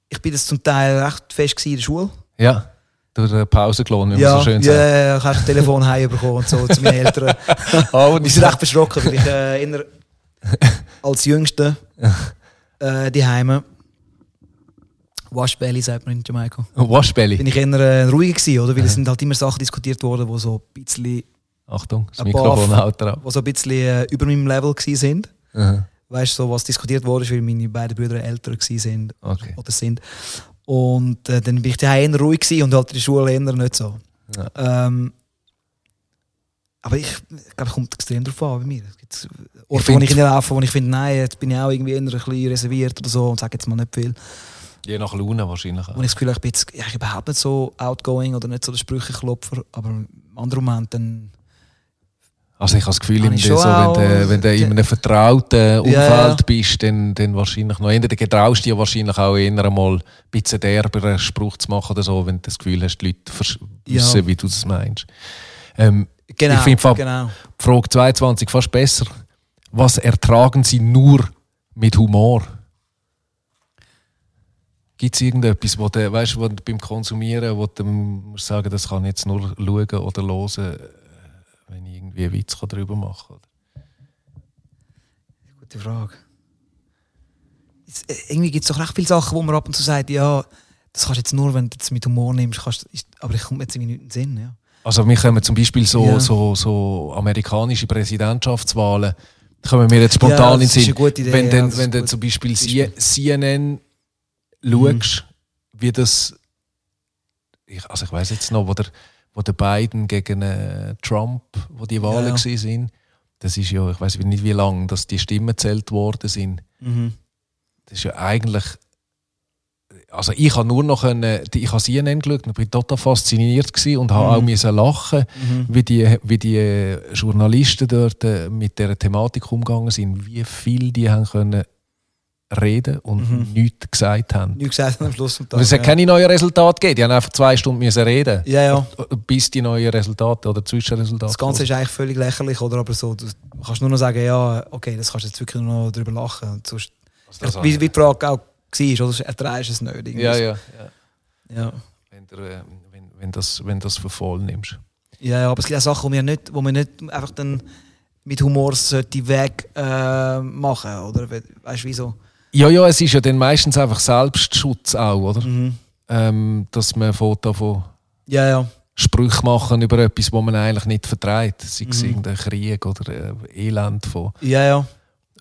ich bin das zum Teil recht fest in der Schule. Ja, durch eine Pausenklon, wie man Ja, so schön ja, sagt. ja, ich habe das Telefon [laughs] heimbekommen und so zu meinen Eltern. [laughs] Oh, Die sind recht verschrocken, weil ich äh, inner, als Jüngster [laughs] äh, die Heime Waschbelly sagt man in Jamaika. Waschbelly. Bin ich eher äh, ruhiger gewesen, oder? Weil es sind halt immer Sachen diskutiert worden, die so ein bisschen, Achtung, das Mikrofon haut drauf. wo so ein bisschen äh, über meinem Level gewesen sind. Aha. Weißt du, so, was diskutiert wurde, weil meine beiden Brüder älter sind Okay. oder sind. Und äh, dann bin ich daheim eher ruhig gewesen und halt in der Schule eher nicht so. Ähm, aber ich, ich glaube, es kommt extrem darauf an bei mir. Es gibt Orte, find- wo ich hinlaufe, wo ich finde, nein, jetzt bin ich auch irgendwie eher ein bisschen reserviert oder so und sage jetzt mal nicht viel. Je nach Laune wahrscheinlich auch. ich das Gefühl ich bin jetzt ja, ich überhaupt nicht so outgoing oder nicht so der Sprücheklopfer, aber im anderen Moment dann... Also ich habe das Gefühl, wenn so, wenn du, wenn du in einem vertrauten Umfeld ja. bist, dann, dann wahrscheinlich noch eher, dann getraust du dir wahrscheinlich auch eher einmal ein bisschen derberen Spruch zu machen oder so, wenn du das Gefühl hast, die Leute vers- Ja. wissen, wie du das meinst. Ähm, Genau, ich finde genau. Frage 22 fast besser. Was ertragen Sie nur mit Humor? Gibt es irgendetwas, wo du, weißt, wo du beim Konsumieren wo du musst sagen, das kann ich jetzt nur schauen oder hören, wenn ich irgendwie einen Witz darüber machen kann? Gute Frage. Es, äh, irgendwie gibt es doch recht viele Sachen, wo man ab und zu sagt, ja, das kannst du jetzt nur, wenn du es mit Humor nimmst, kannst, ist, aber ich komme jetzt irgendwie nicht in den Sinn. Ja. Also wir kommen zum Beispiel so, Ja. so, so amerikanische Präsidentschaftswahlen, kommen mir jetzt spontan Ja, in den Sinn. eine gute Idee, wenn ja, dann, wenn du gut. zum Beispiel Beispiel. CNN schaust, wie das, ich, also ich weiß jetzt noch, wo der, wo der Biden gegen äh, Trump, wo die Wahlen Ja. ja. sind, das ist ja, ich weiß nicht wie lange, dass die Stimmen gezählt worden sind. Mhm. Das ist ja eigentlich. Also ich habe nur noch die- ich habe CNN geschaut und bin total fasziniert gewesen und habe auch müssen lachen, wie die, wie die äh, Journalisten dort äh, mit der Thematik umgegangen sind, wie viel die haben können reden und nichts gesagt haben. Nichts gesagt am Schluss vom Tag. Und es hat ja. keine neuen Resultate gegeben, die haben einfach zwei Stunden müssen reden Ja, ja. bis die neuen Resultate oder Zwischenresultate Das Ganze ist eigentlich völlig lächerlich, oder? Aber so, du kannst nur noch sagen, ja, okay, das kannst du jetzt wirklich nur noch drüber lachen. Und sonst, das wie, wie die Frage auch war, oder? Erträgst du es nicht? irgendwie ja, ja, ja. ja. Wenn, du, äh, wenn, wenn, das, wenn das für voll nimmst. Ja, ja, aber es gibt auch Sachen, die wir nicht, wo wir nicht einfach dann mit Humor sollte weg äh, machen, oder? We- Weißt du, wieso? Ja, ja, es ist ja dann meistens einfach Selbstschutz auch, oder? Mhm. Ähm, dass man Foto von Ja, ja. Sprüche machen über etwas, was man eigentlich nicht vertreibt. Sei es Mhm. irgendein Krieg oder äh, Elend von, Ja, ja.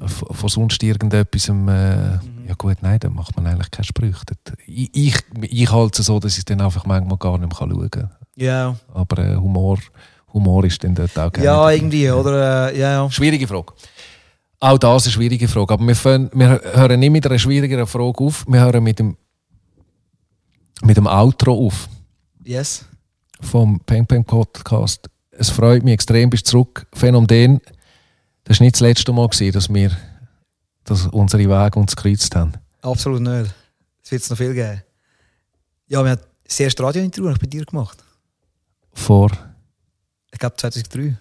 von, von sonst irgendetwas. Ähm, äh, Mhm. Ja gut, nein, dann macht man eigentlich keine Sprüche. Ich, ich, ich halte es so, dass ich es dann einfach manchmal gar nicht mehr schauen kann. Ja, Aber äh, Humor, Humor ist dann dort auch gerne. ja irgendwie, oder? Äh, ja, ja. Schwierige Frage. Auch das ist eine schwierige Frage. Aber wir, fangen, wir hören nicht mit einer schwierigeren Frage auf. Wir hören mit dem, mit dem Outro auf Yes. vom Peng Peng Podcast. Es freut mich extrem, bist zurück. Phänomen. Das war nicht das letzte Mal, gewesen, dass wir dass unsere Wege uns gekreuzt haben. Absolut nicht. Es wird es noch viel geben. Ja, wir haben das erste Radiointerview bei dir gemacht. Vor. Ich glaube 2003.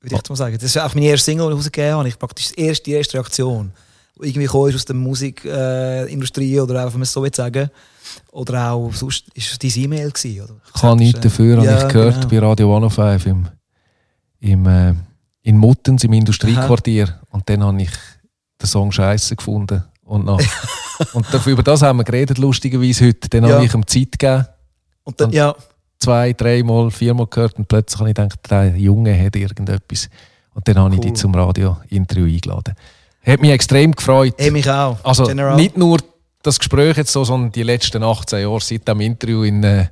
Würde ich jetzt mal sagen. Das ist auch meine erste Single, die ich rausgegeben habe. Ich praktisch die erste, die erste Reaktion. Die irgendwie gekommen ist aus der Musikindustrie äh, oder einfach, wenn man es so will sagen. Oder auch sonst ist es dein E-Mail gewesen. Oder? Ich kann nichts dafür, Ja, habe ich gehört genau. bei Radio 105 im, im, äh, in Muttens im Industriequartier. Und dann habe ich den Song Scheiße gefunden. Und, nach, [laughs] und dafür, über das haben wir geredet, lustigerweise heute. Dann Ja. habe ich ihm Zeit gegeben, Und dann, Und- ja, zwei, dreimal, viermal gehört und plötzlich habe ich gedacht, der Junge hat irgendetwas. Und dann habe ich Cool. dich zum Radio-Interview eingeladen. Hat mich extrem gefreut. hey, mich auch. Also General. nicht nur das Gespräch jetzt so, sondern die letzten 18 Jahre seit dem Interview in, äh,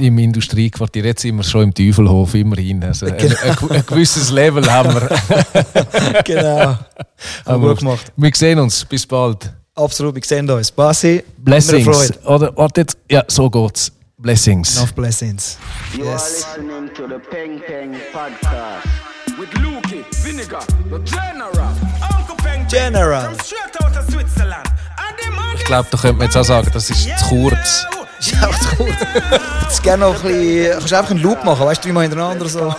im Industriequartier. Jetzt sind wir schon im Teufelhof, immerhin. Also, ein, ein, ein gewisses Level haben wir. [laughs] genau. Haben wir gut gemacht. Wir sehen uns. Bis bald. Absolut, wir sehen uns. Basi, Blessings. Oder warte jetzt. Ja, so geht's. Blessings. enough blessings. You Yes. are listening to the Peng Peng Podcast. With Lukey, Vinegar, the General. Uncle Peng Peng. General. From straight out of Switzerland. Ich glaube, da könnte man jetzt auch sagen, das ist zu kurz. Ist auch zu kurz. Jetzt gerne noch ein bisschen. Kannst du einfach einen Loop machen, weißt du, dreimal hintereinander so.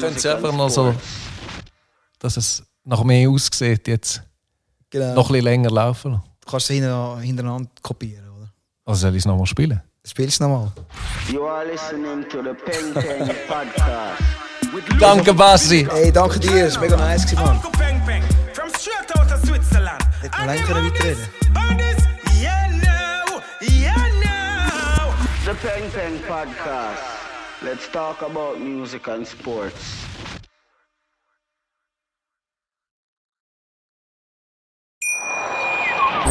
Können Sie einfach noch so, dass es nach mehr aussieht, jetzt Genau. noch ein bisschen länger laufen. Du kannst es hinter- hintereinander kopieren, oder? Also soll ich es nochmal spielen? Spielst du nochmal? You are listening to the Peng Peng [laughs] Podcast. Danke, Bassi. Hey, danke dir, das war mega nice, gewesen, Mann. Uncle Peng Peng. From straight out of Switzerland. Hätten wir And länger them können on weiterreden. this- on this, yeah, now, yeah, now. The Peng Peng Podcast. Let's talk about music and sports.